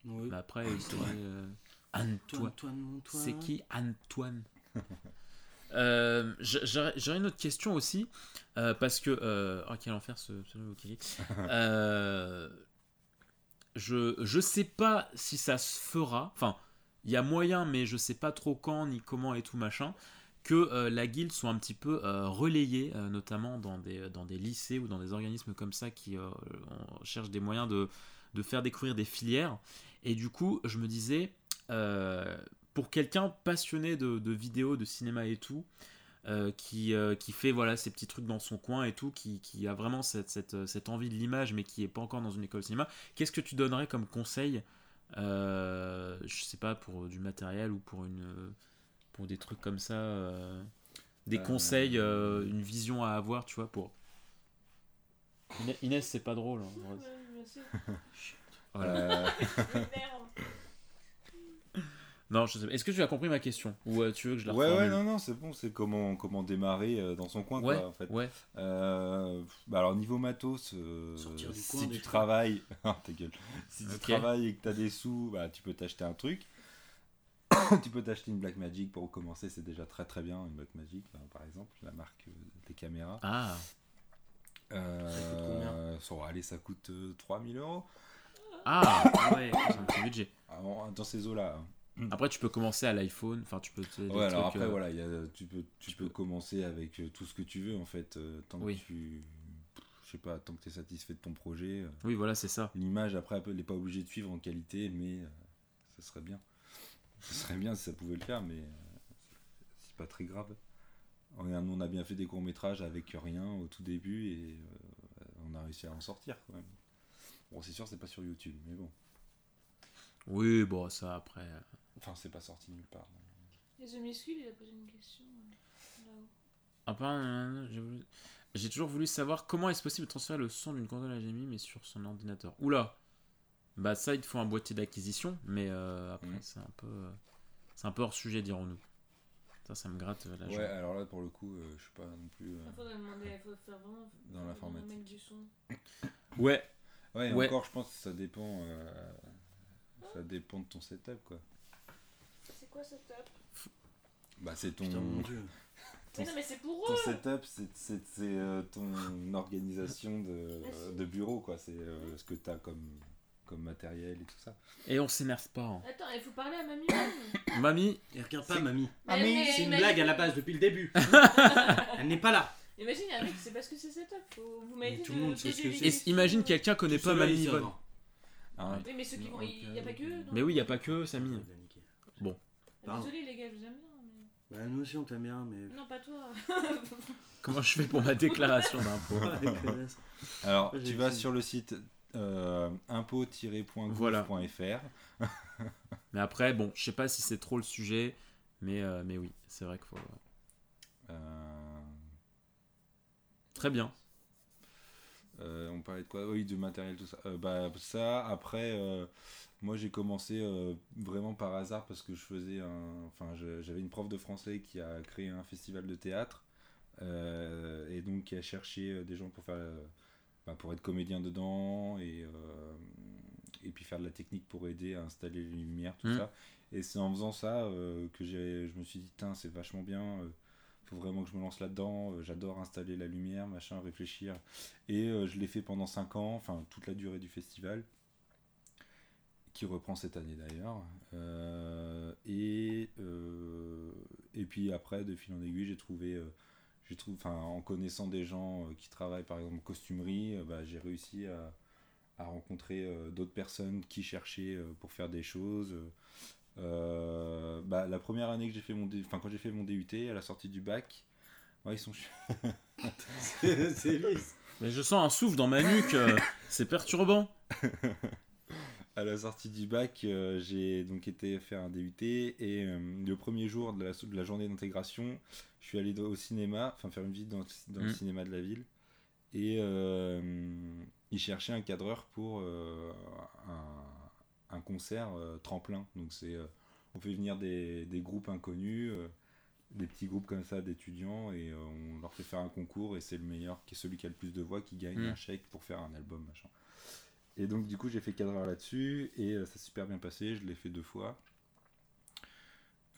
Oui. Bah après, c'est Antoine. euh, Antoine, Antoine. Antoine, Antoine. C'est qui Antoine? (laughs) Euh, J'aurais une autre question aussi, euh, parce que... Euh, oh, quel enfer ce, ce. (laughs) Euh, je, je sais pas si ça se fera, enfin, il y a moyen, mais je sais pas trop quand, ni comment et tout machin, que euh, la guilde soit un petit peu relayée, notamment dans des, dans des lycées ou dans des organismes comme ça qui euh, on cherche des moyens de, de faire découvrir des filières. Et du coup, je me disais, pour quelqu'un passionné de, de vidéos, de cinéma et tout, euh, qui, euh, qui fait voilà ces petits trucs dans son coin et tout, qui, qui a vraiment cette, cette, cette envie de l'image mais qui est pas encore dans une école de cinéma, qu'est-ce que tu donnerais comme conseil euh, Je sais pas, pour du matériel ou pour, une, pour des trucs comme ça, euh, des Euh, conseils, euh, une vision à avoir, tu vois, pour... Inès- c'est pas drôle. hein, en vrai. Ouais, je sais. (laughs) Voilà. (laughs) Non, je sais pas. Est-ce que tu as compris ma question Ou euh, tu veux que je la ouais, ouais, non, non, c'est bon, c'est comment, comment démarrer euh, dans son coin, Ouais, quoi, en fait. ouais. Euh, bah alors, niveau matos, euh, Sortir du coin, si tu travailles, Ah, (laughs) ta gueule. Si tu travailles et que tu as des sous, bah, tu peux t'acheter un truc. (coughs) tu peux t'acheter une Blackmagic pour commencer, c'est déjà très très bien, une Blackmagic, bah, par exemple, la marque euh, des caméras. Ah, Euh, Ça coûte combien ça aller, ça coûte euh, 3000 euros. ah, (coughs) ouais, c'est un petit budget. Ah, bon, dans ces eaux-là. hein. Après, tu peux commencer à l'iPhone. Enfin, tu peux. Ouais, alors trucs, après, euh, voilà, il y a, tu peux, tu peux commencer avec euh, tout ce que tu veux, en fait, euh, tant Oui. que tu. Je sais pas, tant que tu es satisfait de ton projet. euh, Oui, voilà, c'est ça. L'image, après, elle n'est pas obligée de suivre en qualité, mais ça serait bien. Ce serait bien si ça pouvait le faire, mais c'est pas très grave. On a, on a bien fait des courts-métrages avec rien au tout début et on a réussi à en sortir quand même. Bon, c'est sûr, c'est pas sur YouTube, mais bon. Oui, bon, ça après. Enfin, c'est pas sorti nulle part. Et The Miscule, il a posé une question euh, là-haut. Euh, j'ai voulu- toujours voulu savoir comment est-ce possible de transférer le son d'une console HDMI mais sur son ordinateur. Oula Bah, ça, il te faut un boîtier d'acquisition, mais euh, après, Mhm. c'est un peu. euh, c'est un peu hors sujet, dirons-nous. Ça, ça me gratte euh, la Ouais, jambe. alors là, pour le coup, euh, je suis pas non plus. euh, Il faudrait demander, il faut faire vraiment. Dans l'informatique. du son. Ouais, Ouais, et Ouais. encore, je pense que ça dépend. euh, Ça dépend de ton setup, quoi. C'est quoi ce top? Bah, c'est ton. Putain, mon dieu. Ton- (laughs) Mais non, mais c'est pour Ton eux setup, c'est- c'est c'est, euh, ton (laughs) organisation de, de bureau, quoi. C'est euh, ce que tu as comme, comme matériel et tout ça. et on s'énerve pas. hein. Attends, il faut parler à mamie. (coughs) Mamie, Et regarde pas, mamie. Ah, Mais- mais mais- C'est une blague à la base depuis le début. (laughs) Elle n'est pas là. Imagine, il y a un mec qui sait pas ce que c'est setup. Faut... Vous m'avez dit tout de le monde sait poser ce que c'est. Et questions. imagine quelqu'un connaît pas Mamie ils Yvonne. Ah, Oui, mais ceux qui vont. Il n'y a pas que eux. non Mais oui, il y a pas que eux, Samy. Pardon. Désolé les gars, je vous aime bien. mais- Bah, nous aussi on t'aime bien, mais. Non, pas toi. (laughs) Comment je fais pour ma déclaration d'impôt. (laughs) (laughs) Alors, tu vas sur le site euh, impôt-gouv.fr. Voilà. Mais après, bon, je sais pas si c'est trop le sujet, mais, euh, mais oui, c'est vrai qu'il faut. Euh, Très bien. Euh, on parlait de quoi? Oui, de matériel, tout ça. Euh, bah, ça, après, euh, moi j'ai commencé vraiment par hasard parce que je faisais un. Enfin, j'avais une prof de français qui a créé un festival de théâtre et donc qui a cherché des gens pour faire. bah, pour être comédien dedans et, et puis faire de la technique pour aider à installer les lumières, tout Mm. ça. Et c'est en faisant ça que je me suis dit, Tain, c'est vachement bien, faut vraiment que je me lance là-dedans, euh, j'adore installer la lumière, machin, réfléchir. Et euh, je l'ai fait pendant 5 ans, enfin toute la durée du festival, qui reprend cette année d'ailleurs. Euh, et, et puis après, de fil en aiguille, j'ai trouvé, j'ai trouvé en connaissant des gens qui travaillent par exemple en costumerie, bah, j'ai réussi à, rencontrer d'autres personnes qui cherchaient pour faire des choses. Euh, bah, la première année que j'ai fait mon, dé- enfin quand j'ai fait mon DUT à la sortie du bac, ouais, ils sont (laughs) c'est. Mais je sens un souffle dans ma nuque, euh, c'est perturbant. À la sortie du bac, euh, j'ai donc été faire un DUT et euh, le premier jour de la, de la journée d'intégration, je suis allé au cinéma, enfin faire une visite dans, dans le Mm. cinéma de la ville et euh, ils cherchaient un cadreur pour euh, un, un concert euh, tremplin. Donc c'est, euh, on fait venir des, des groupes inconnus, euh, des petits groupes comme ça d'étudiants et on leur fait faire un concours et c'est le meilleur, qui est celui qui a le plus de voix qui gagne Mm. un chèque pour faire un album machin. Et donc du coup j'ai fait cadreur là-dessus et ça s'est super bien passé, je l'ai fait deux fois.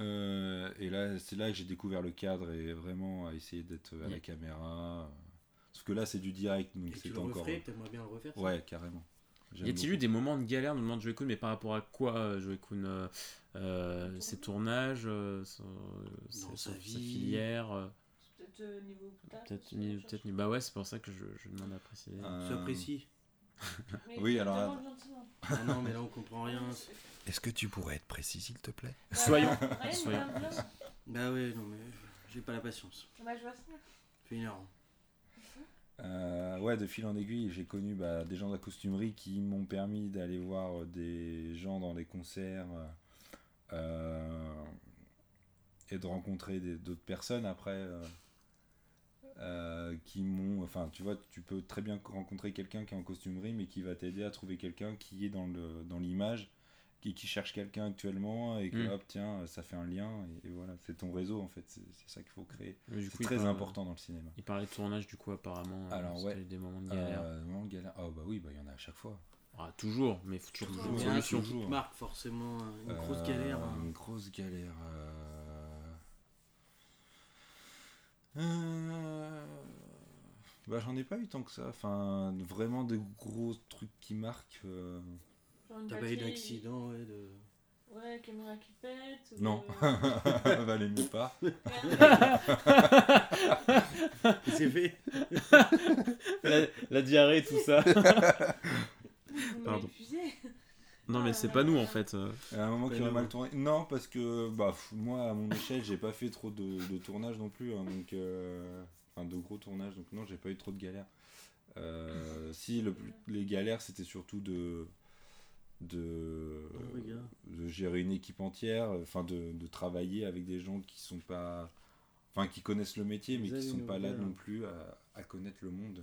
Euh, et là c'est là que j'ai découvert le cadre et vraiment à essayer d'être à la Yeah. caméra. Parce que là c'est du direct donc c'est encore. t'aimerais bien le refaire ça? Ouais carrément. Y a-t-il eu des moments de galère, nous demande Joey Kun, mais par rapport à quoi euh, Joey Kun euh, euh, Ses tournages, euh, son- Dans sa, sa sa vie. filière euh, Peut-être euh, niveau Peut-être peut-être cherche. ni- Bah ouais, c'est pour ça que je, je demande à préciser. Euh, Sois précis. Oui, alors, gentiment. Ah non, mais là on comprend rien. Est-ce que tu pourrais être précis s'il te plaît? Soyons. Ryan, Soyons. bien. Bah ouais, non mais j'ai pas la patience. Bah, je vois ça. Fait une heure. Euh, ouais, de fil en aiguille, j'ai connu bah, des gens de la costumerie qui m'ont permis d'aller voir euh, des gens dans les concerts euh, et de rencontrer des- d'autres personnes après qui m'ont. Enfin, tu vois, tu peux très bien rencontrer quelqu'un qui est en costumerie mais qui va t'aider à trouver quelqu'un qui est dans l'image, qui, qui cherche quelqu'un actuellement et que Mm. hop, tiens, ça fait un lien et, et voilà, c'est ton réseau en fait, c'est ça qu'il faut créer. C'est très parle- important dans le cinéma. Il parlait de tournage, du coup, apparemment. euh, Alors, ouais. des moments de galère. Euh, moment de galère. Ah bah oui, bah il y en a à chaque fois. Ah, toujours, mais il faut toujours Toujours. une Il y en a solution. qui te marquent forcément hein, une grosse Euh, galère. hein. Une grosse galère. euh. Euh, Bah j'en ai pas eu tant que ça. Enfin, vraiment de gros trucs qui marquent. euh, T'as pas eu d'accident, ouais, de... Ouais, caméra qui pète. ou, Non. euh, (laughs) Valait mieux pas. (laughs) C'est fait la, la diarrhée, tout ça. Vous Pardon. non, mais c'est pas nous, en fait. À un moment qui nous. mal tourné. Non, parce que bah, moi, à mon échelle, j'ai pas fait trop de, de tournages non plus. hein, donc, euh, Enfin, de gros tournages. Donc, non, j'ai pas eu trop de galères. Euh, si, le plus- les galères, c'était surtout de. De, gars. de gérer une équipe entière, enfin de, de travailler avec des gens qui sont pas, enfin qui connaissent le métier mais Vous qui sont pas là non plus à, à connaître le monde,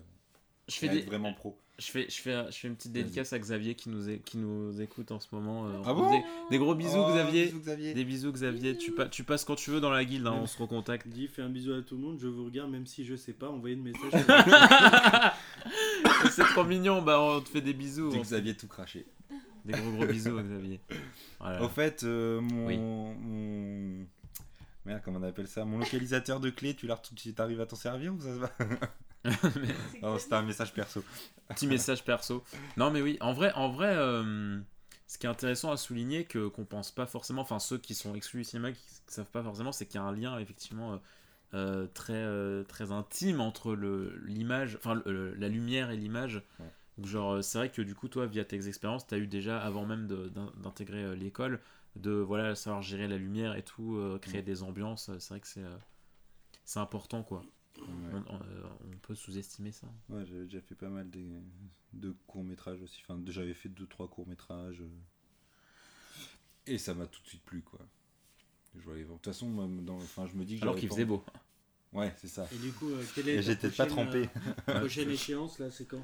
Je à fais, être des... vraiment pro. je, fais, je, fais, je fais une petite dédicace à Xavier qui nous, qui nous écoute en ce moment. euh, Ah bon des, des gros bisous, Oh, Xavier. bisous, Xavier. Des bisous, Xavier. Tu, pa- tu passes quand tu veux dans la guilde, hein, on se recontacte. Dis, fais un bisou à tout le monde, je vous regarde, même si je sais pas, envoyez des messages. (laughs) c'est trop mignon, bah on te fait des bisous. Dis Xavier tout craché. Des gros gros bisous, (laughs) Xavier. Voilà. Au fait, euh, mon, Oui. mon- Merde, comment on appelle ça? Mon localisateur de clé, tu l'as tu t'arrives à t'en servir ou ça se va? Non, (laughs) (laughs) que- c'était un message perso. Petit message perso. Non, mais oui, en vrai, en vrai euh, ce qui est intéressant à souligner, que qu'on pense pas forcément, enfin ceux qui sont exclus du cinéma, qui ne savent pas forcément, c'est qu'il y a un lien effectivement euh, très, très intime entre le- l'image, enfin la lumière et l'image. Ouais. Donc, Genre, euh, c'est vrai que du coup, toi, via tes expériences, tu as eu déjà, avant même d'intégrer euh, l'école, de voilà, savoir gérer la lumière et tout, euh, créer Mm. des ambiances. C'est vrai que c'est euh, c'est important, quoi. Ouais. On, on- euh, on peut sous-estimer ça. Ouais, j'avais déjà fait pas mal de, de courts-métrages aussi. Enfin, j'avais fait deux, trois courts-métrages. Et ça m'a tout de suite plu, quoi. Je voyais- De toute façon, dans... enfin, je me dis que Alors qu'il faisait beau. Ouais, c'est ça. Et du coup, euh, quelle est j'étais pas prochaine, trempé. euh, prochaine échéance là, c'est quand?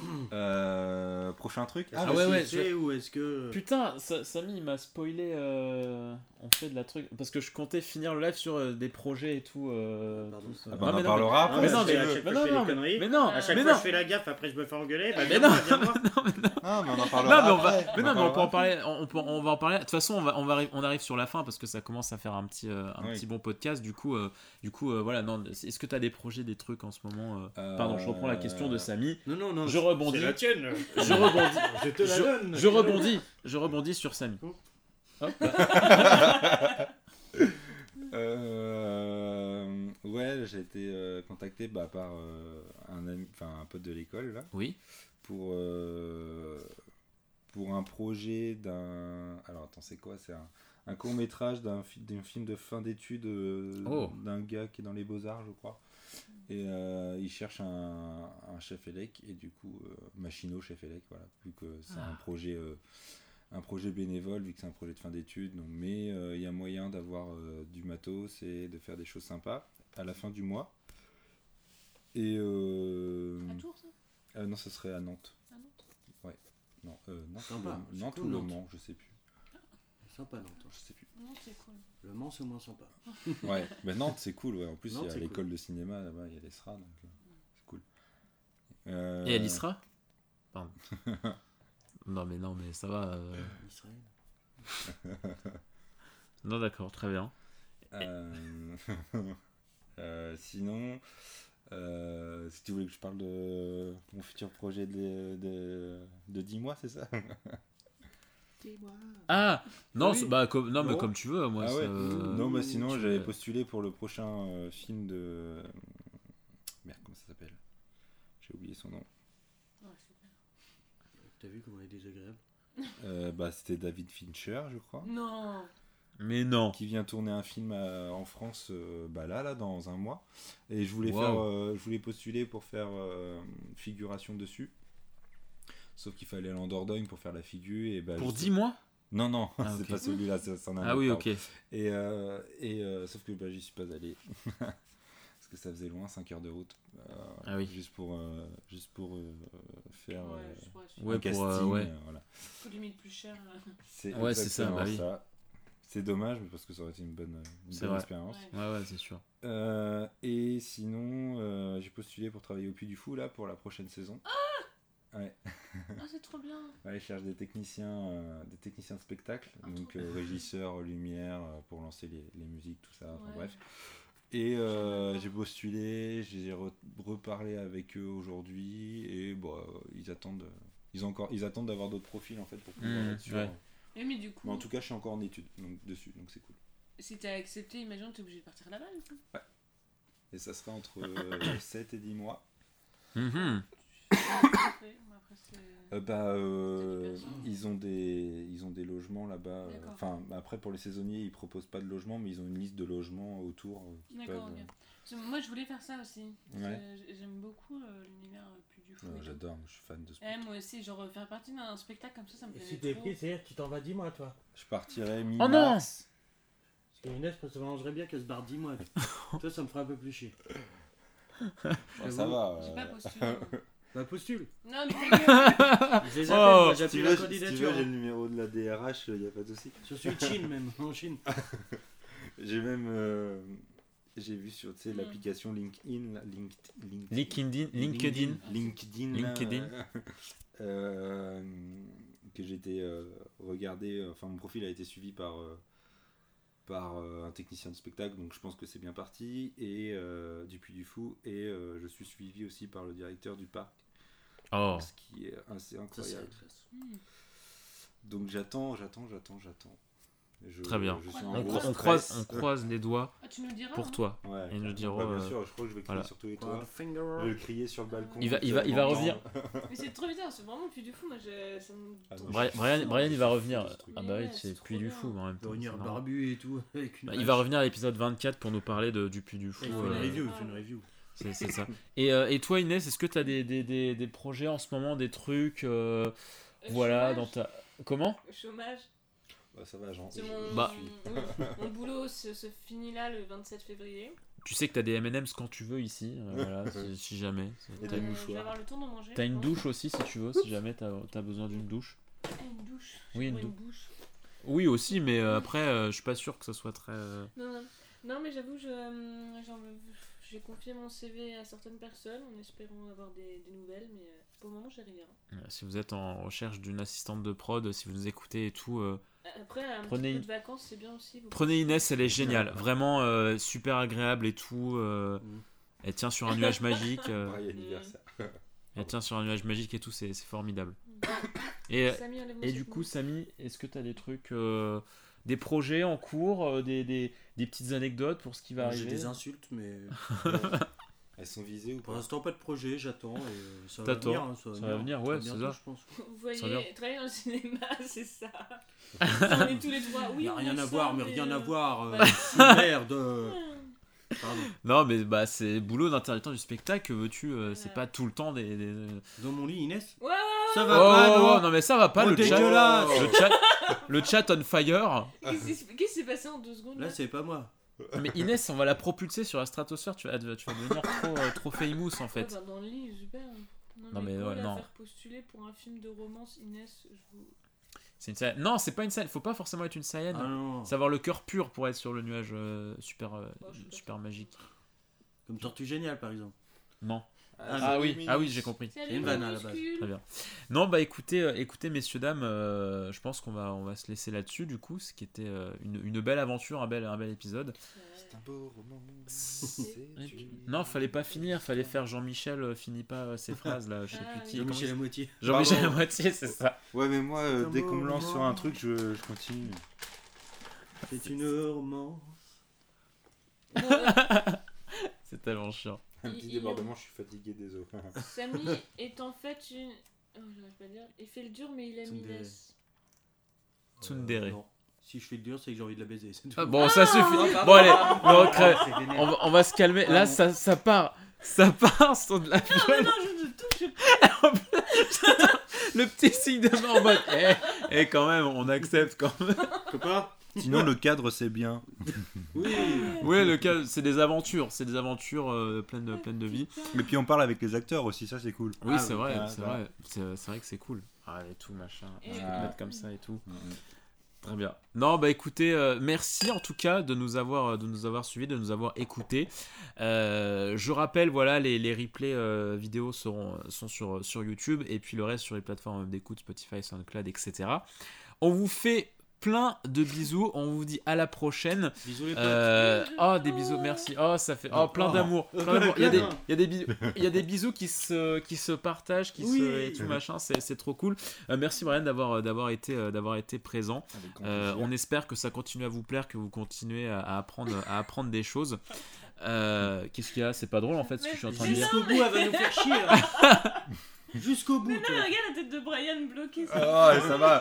(coughs) Euh, prochain truc Est-ce Ah que ouais, ouais, fait ou est-ce que Putain, Sa- Samy il m'a spoilé euh, en fait de la truc parce que je comptais finir le live sur euh, des projets et tout. euh, ça. Ah bah, Ah, on mais en non, parlera mais- après, mais non, mais, veux. à chaque mais fois, non, je non, non, À chaque mais fois, non. je fais la gaffe, après je me fais engueuler. Bah, Mais non. (laughs) non, mais non. Non, mais on en Non, parlera mais on va, mais non, mais on peut en parler. On, peut- on va en parler. De toute façon, on va, on va, on arrive sur la fin parce que ça commence à faire un petit, euh, un Oui. petit bon podcast. Du coup, euh, du coup, euh, voilà. Non, est-ce que tu as des projets, des trucs en ce moment euh? Euh, Pardon, je reprends la question de Samy. Non, non, non. Je rebondis. C'est la tienne. Je rebondis. Je te la Je- donne. Je rebondis. Je rebondis sur Samy. (laughs) Euh, ouais, j'ai été euh, contacté bah, par euh, un, ami, enfin, un pote de l'école là, Oui. pour, euh, pour un projet d'un. Alors attends, c'est quoi? C'est un, un court métrage d'un fi- d'un film de fin d'études euh, Oh. d'un gars qui est dans les beaux-arts, je crois. Et euh, il cherche un, un chef élec et du coup, euh, Machino chef élec, voilà, vu que c'est un Ah. projet. euh, un projet bénévole vu que c'est un projet de fin d'études donc mais euh, il y a moyen d'avoir euh, du matos et de faire des choses sympas à la fin du mois et euh, À Tours, ça euh, non ce serait à Nantes À Nantes? Non euh, Nantes, Nantes cool, ou le Nantes. Mans je sais plus Sympa, Nantes. je sais plus Non, c'est cool. Le Mans, c'est moins sympa. (laughs) ouais mais Nantes c'est cool ouais en plus il Nantes, y a l'école de cinéma là-bas il y a l'ESRA donc euh, c'est cool Euh, Et y sera Pardon. (laughs) non, mais non, mais ça va. euh, Israël. Non, d'accord, très bien. Euh, (laughs) euh, sinon, euh, si tu voulais que je parle de mon futur projet de, de, de 10 mois, c'est ça? Ah Non, Oui. bah, comme, non, mais comme tu veux, moi. Ah ça, ouais. euh, Non, bah sinon, j'avais postulé pour le prochain euh, film de. Merde, comment ça s'appelle? J'ai oublié son nom. T'as vu comment elle est désagréable? Euh, bah, c'était David Fincher, je crois. Non Mais non. qui vient tourner un film à- en France euh, bah là là dans un mois et je voulais Wow. faire euh, je voulais postuler pour faire euh, figuration dessus sauf qu'il fallait aller en Dordogne pour faire la figure et bah, Pour je- 10 mois non non Ah, (laughs) c'est pas celui-là c'en Ah oui, ok. et euh, et euh, sauf que bah, j'y suis pas allé (laughs) parce que ça faisait loin 5 heures de route euh, Ah oui. juste pour euh, juste pour euh, faire Ouais, euh, je crois. Ouais, un pour, casting euh, ouais. voilà Faut limite plus cher. c'est Ouais, c'est ça, bah c'est dommage mais parce que ça aurait été une bonne, une expérience Ouais. Ouais, ouais, c'est sûr. Euh, et sinon, euh, j'ai postulé pour travailler au Puy du Fou là pour la prochaine saison. Ouais. Ah, c'est trop bien. Ouais, ils cherchent des techniciens, euh, des techniciens de spectacle, Ah, donc euh, régisseurs, lumière, euh, pour lancer les, les musiques, tout ça. enfin, Ouais. bref. Et euh, j'ai postulé, j'ai re- reparlé avec eux aujourd'hui et bon, euh, ils attendent, ils ont encore, ils attendent d'avoir d'autres profils en fait pour pouvoir Mmh, être sûr. ouais. Oui, mais du coup, Mais en tout cas, je suis encore en étude donc, dessus, donc c'est cool. si t'as accepté, imagine, t'es obligé de partir là-bas, du coup. Et ça sera entre euh, (coughs) 7 et 10 mois. Mhm. Euh, bah, euh, ils ont des ils ont des logements là-bas. euh, D'accord. Enfin, après pour les saisonniers, ils proposent pas de logement, mais ils ont une liste de logements autour. euh, D'accord, peuvent, Moi, je voulais faire ça aussi. Ouais. J'aime beaucoup euh, l'univers plus du fou. ouais. J'adore, je suis fan de ce. Ouais, moi aussi, genre faire partie d'un spectacle comme ça, ça me Et plaît si t'es pris, c'est-à-dire que tu t'en vas 10 mois, toi. Je partirai mi Oh non Parce que Inès, ça m'arrangerait bien qu'elle se barre 10 mois. (laughs) toi, ça me ferait un peu plus chier. ça va. J'ai pas postulé. (laughs) Bah, postule. non, mais ta gueule. (laughs) Je les appelle, Oh, moi, si j'appuie tu la veux, si tu candidature. veux, j'ai le numéro de la DRH, il n'y a pas de souci. Je suis Chine, même, en Chine. (laughs) J'ai même. euh, j'ai vu sur tu sais, Mm. l'application LinkedIn. là, Linked- Linked- LinkedIn. LinkedIn. LinkedIn. LinkedIn. euh, que j'ai été euh, regardé, enfin mon profil a été suivi par, euh, par euh, un technicien de spectacle, donc je pense que c'est bien parti, et euh, du Puy du Fou, et euh, je suis suivi aussi par le directeur du parc, Oh. ce qui est assez c'est incroyable. Hmm. Donc j'attends, j'attends, j'attends, j'attends. Je- Très bien. je suis On, cro- on croise, on croise les doigts Ah, tu nous diras pour hein. toi. Ouais. Et nous dirons, Ouais, bien euh, sûr, je crois que je vais crier voilà. sur tous les toits. Je vais crier sur le balcon. Il va- il va- il va revenir. (laughs) Mais c'est trop bizarre, c'est vraiment le puits du fou. Moi, je... ça me Ah, non, Brian, je- Brian, Brian, il va revenir. Ah bah oui, c'est c'est Puy du. Fou en même Il temps. c'est barbu et tout. (laughs) Avec une Bah, il va revenir à l'épisode 24 pour nous parler de, du Puy du Fou. Fait une euh, review, une review. C'est c'est ça. Et, euh, et toi Inès, est-ce que tu as des, des, des, des projets en ce moment, des trucs euh, Euh, Voilà, chômage. dans ta... Comment? Chômage. Bah, ça va, genre. C'est je- mon... Bah. suis- oui, mon boulot se, se finit là le 27 février. Tu sais que tu as des M&M's quand tu veux ici, euh, voilà, (laughs) si, si jamais. T'as une, Euh, mouchoirs. Je vais avoir le temps d'en manger. t'as une douche aussi si tu veux, si jamais tu as, besoin d'une douche. Ah, une douche. Oui, une Ouais, dou- bouche. Oui aussi, mais euh, après, euh, je suis pas sûr que ce soit très... euh, Non, non. Non, mais j'avoue, je, euh, j'en- j'ai confié mon CV à certaines personnes en espérant avoir des, des nouvelles, mais euh, pour le moment, j'ai rien. Euh, Si vous êtes en recherche d'une assistante de prod, si vous nous écoutez et tout, euh, Après, un Prenez- petit peu de vacances, c'est bien aussi. vous prenez Inès, elle est géniale. Vraiment euh, super agréable et tout. euh, Mm. Elle tient sur un nuage magique. euh, anniversaire. (laughs) elle tient sur un nuage magique et tout, c'est formidable. pouvez- Et, et du coup. Samy, est-ce que tu as des trucs, euh, des projets en cours, euh, des, des, des petites anecdotes pour ce qui va J'ai arriver des insultes, mais (laughs) Elles sont visées ou pour pas l'instant, pas de projet, j'attends. Et euh, ça va T'attends, venir. hein, ça va ça va venir, ouais, c'est ça. je pense. Vous voyez, travailler dans le cinéma, (laughs) c'est ça. (laughs) on est tous les trois. Il Oui, n'y a rien à voir, mais rien à euh, voir. euh, ouais. Merde. Pardon. Non, mais bah, c'est boulot d'intermittent du spectacle, que veux-tu, euh, c'est pas tout le temps des. des- Dans mon lit, Inès? Ouais, ouais, Ça Oh, va pas, non, non, mais ça va pas, Oh, le chat. Le chat, le chat on fire. Qu'est-ce qui s'est passé en deux secondes là Là, c'est pas moi. Mais Inès, on va la propulser sur la stratosphère, tu vas, tu vas devenir trop, euh, trop famous en Ouais, fait. bah, dans le lit, super. Non, Non, mais, mais go ouais, la non. faire postuler pour un film de romance, Inès, je vous... C'est une. Non, c'est pas une Saiyan, faut pas forcément être une Saiyan. Ah non. C'est avoir le cœur pur pour être sur le nuage euh, super, euh, Oh, super magique. Comme Tortue Géniale, par exemple. Non. Ah, Ah oui, ah oui, j'ai compris. Salut, une vanne, à la base. Très bien. Non, bah écoutez, euh, écoutez messieurs, dames, euh, je pense qu'on va, on va se laisser là-dessus du coup, ce qui était euh, une, une belle aventure, un bel, un bel épisode. C'est un beau roman. C'est- Non, fallait pas finir, fallait faire Jean-Michel finit pas euh, ses phrases là, je sais Ah, plus qui. oui. comment Jean-Michel à moitié. Jean-Michel à Pardon. moitié, c'est ça. Ouais, mais moi, euh, C'est dès qu'on me lance sur un truc, je, je continue. C'est une romance. Bon, euh, Chiant. Un Il- petit il- débordement, je suis fatigué des (laughs) os. Samy est en fait une... Oh, j'arrive pas à dire. Il fait le dur, mais il aime. Inès. Tsundere. Euh, non. Si je fais le dur, c'est que j'ai envie de la baiser. Ah, bon, ça suffit. pardon. Bon allez, non. C'est vénère. on, va, on va se calmer. Là, Pardon. ça, ça part, ça part sur de la Non, mais non, je ne touche (laughs) Le petit signe de main en mode. Eh, eh, quand même, on accepte quand même. Copain Sinon, le cadre, c'est bien. Oui. Ouais, le cas, c'est des aventures, c'est des aventures euh, pleines, de, pleines de vie. Et puis, on parle avec les acteurs aussi, ça, c'est cool. Oui, Ah, c'est oui, vrai, ah, c'est vrai, c'est vrai que c'est cool. Ah, et tout machin. Et Je peux euh, te mettre comme ça et tout. Très bien. Non, bah écoutez, euh, merci en tout cas de nous avoir, de nous avoir suivis, de nous avoir écoutés. Euh, je rappelle, voilà, les, les replays euh, vidéo seront, sont sur, sur YouTube et puis le reste sur les plateformes d'écoute, Spotify, SoundCloud, etc. On vous fait plein de bisous. On vous dit à la prochaine. Bisous les potes. Euh, oh, des bisous, merci. Oh, ça fait. Oh, plein Oh. d'amour. Il y a des, (laughs) il y a des bisous, il y a des bisous qui se, qui se partagent, qui Oui. se et tout machin. C'est, c'est trop cool. Euh, merci Brian d'avoir, d'avoir été, euh, d'avoir été présent. Euh, on espère que ça continue à vous plaire, que vous continuez à, à apprendre, à apprendre des choses. Euh, qu'est-ce qu'il y a? C'est pas drôle en fait ce que je suis en train de dire. Jusqu'au bout, elle va nous faire chier. hein. (laughs) Jusqu'au bout. Mais non, mais regarde la tête de Brian bloquée. Oh, ça va.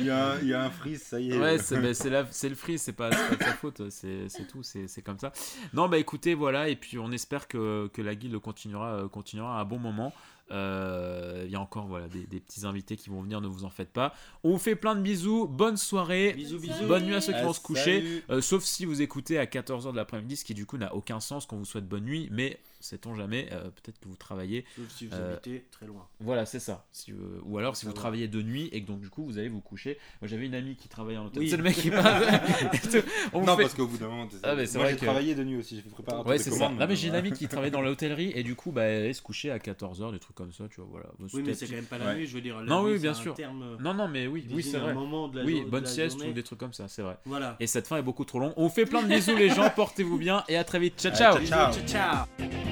Il y, a un, il y a un freeze, ça y est. Ouais, (laughs) c'est, c'est, la- c'est le free, c'est pas, c'est pas de sa faute, c'est, c'est tout, c'est, c'est comme ça. Non, bah écoutez, voilà, et puis on espère que, que la guilde continuera, euh, continuera à un bon moment. Euh, Il y a encore voilà, des, des petits invités qui vont venir, ne vous en faites pas. On vous fait plein de bisous, bonne soirée, Bisous, bisous. bonne nuit à ceux qui Ah, vont se coucher. Euh, sauf si vous écoutez à 14h de l'après-midi, ce qui du coup n'a aucun sens qu'on vous souhaite bonne nuit, mais sait-on jamais, euh, peut-être que vous travaillez. Sauf si vous Euh, habitez très loin. Voilà, c'est ça. Si, euh, ou alors si vous travaillez de nuit et que donc du coup vous allez vous coucher. Moi j'avais une amie qui travaillait en hôtel. Oui. C'est le mec qui parle. (laughs) On Non, fait- parce qu'au bout d'un moment, Ah, mais c'est moi vrai j'ai que- travaillé de nuit aussi, j'ai fait préparateur Ouais, c'est ça. Non, mais j'ai une amie qui travaillait dans l'hôtellerie et du coup, bah, elle se couchait à 14h, des trucs comme ça, tu vois. Voilà. Bon, Oui, mais c'est quand même pas la Ouais. nuit, je veux dire. la Non, nuit, oui, bien sûr. Non, non, mais oui, oui, c'est vrai. Oui, bonne sieste ou des trucs comme ça, c'est vrai. Voilà. Et cette fin est beaucoup trop longue. On vous fait plein de bisous, les gens. Portez-vous bien et à très vite. Ciao, Ouais, ciao. ciao. Ciao, ciao.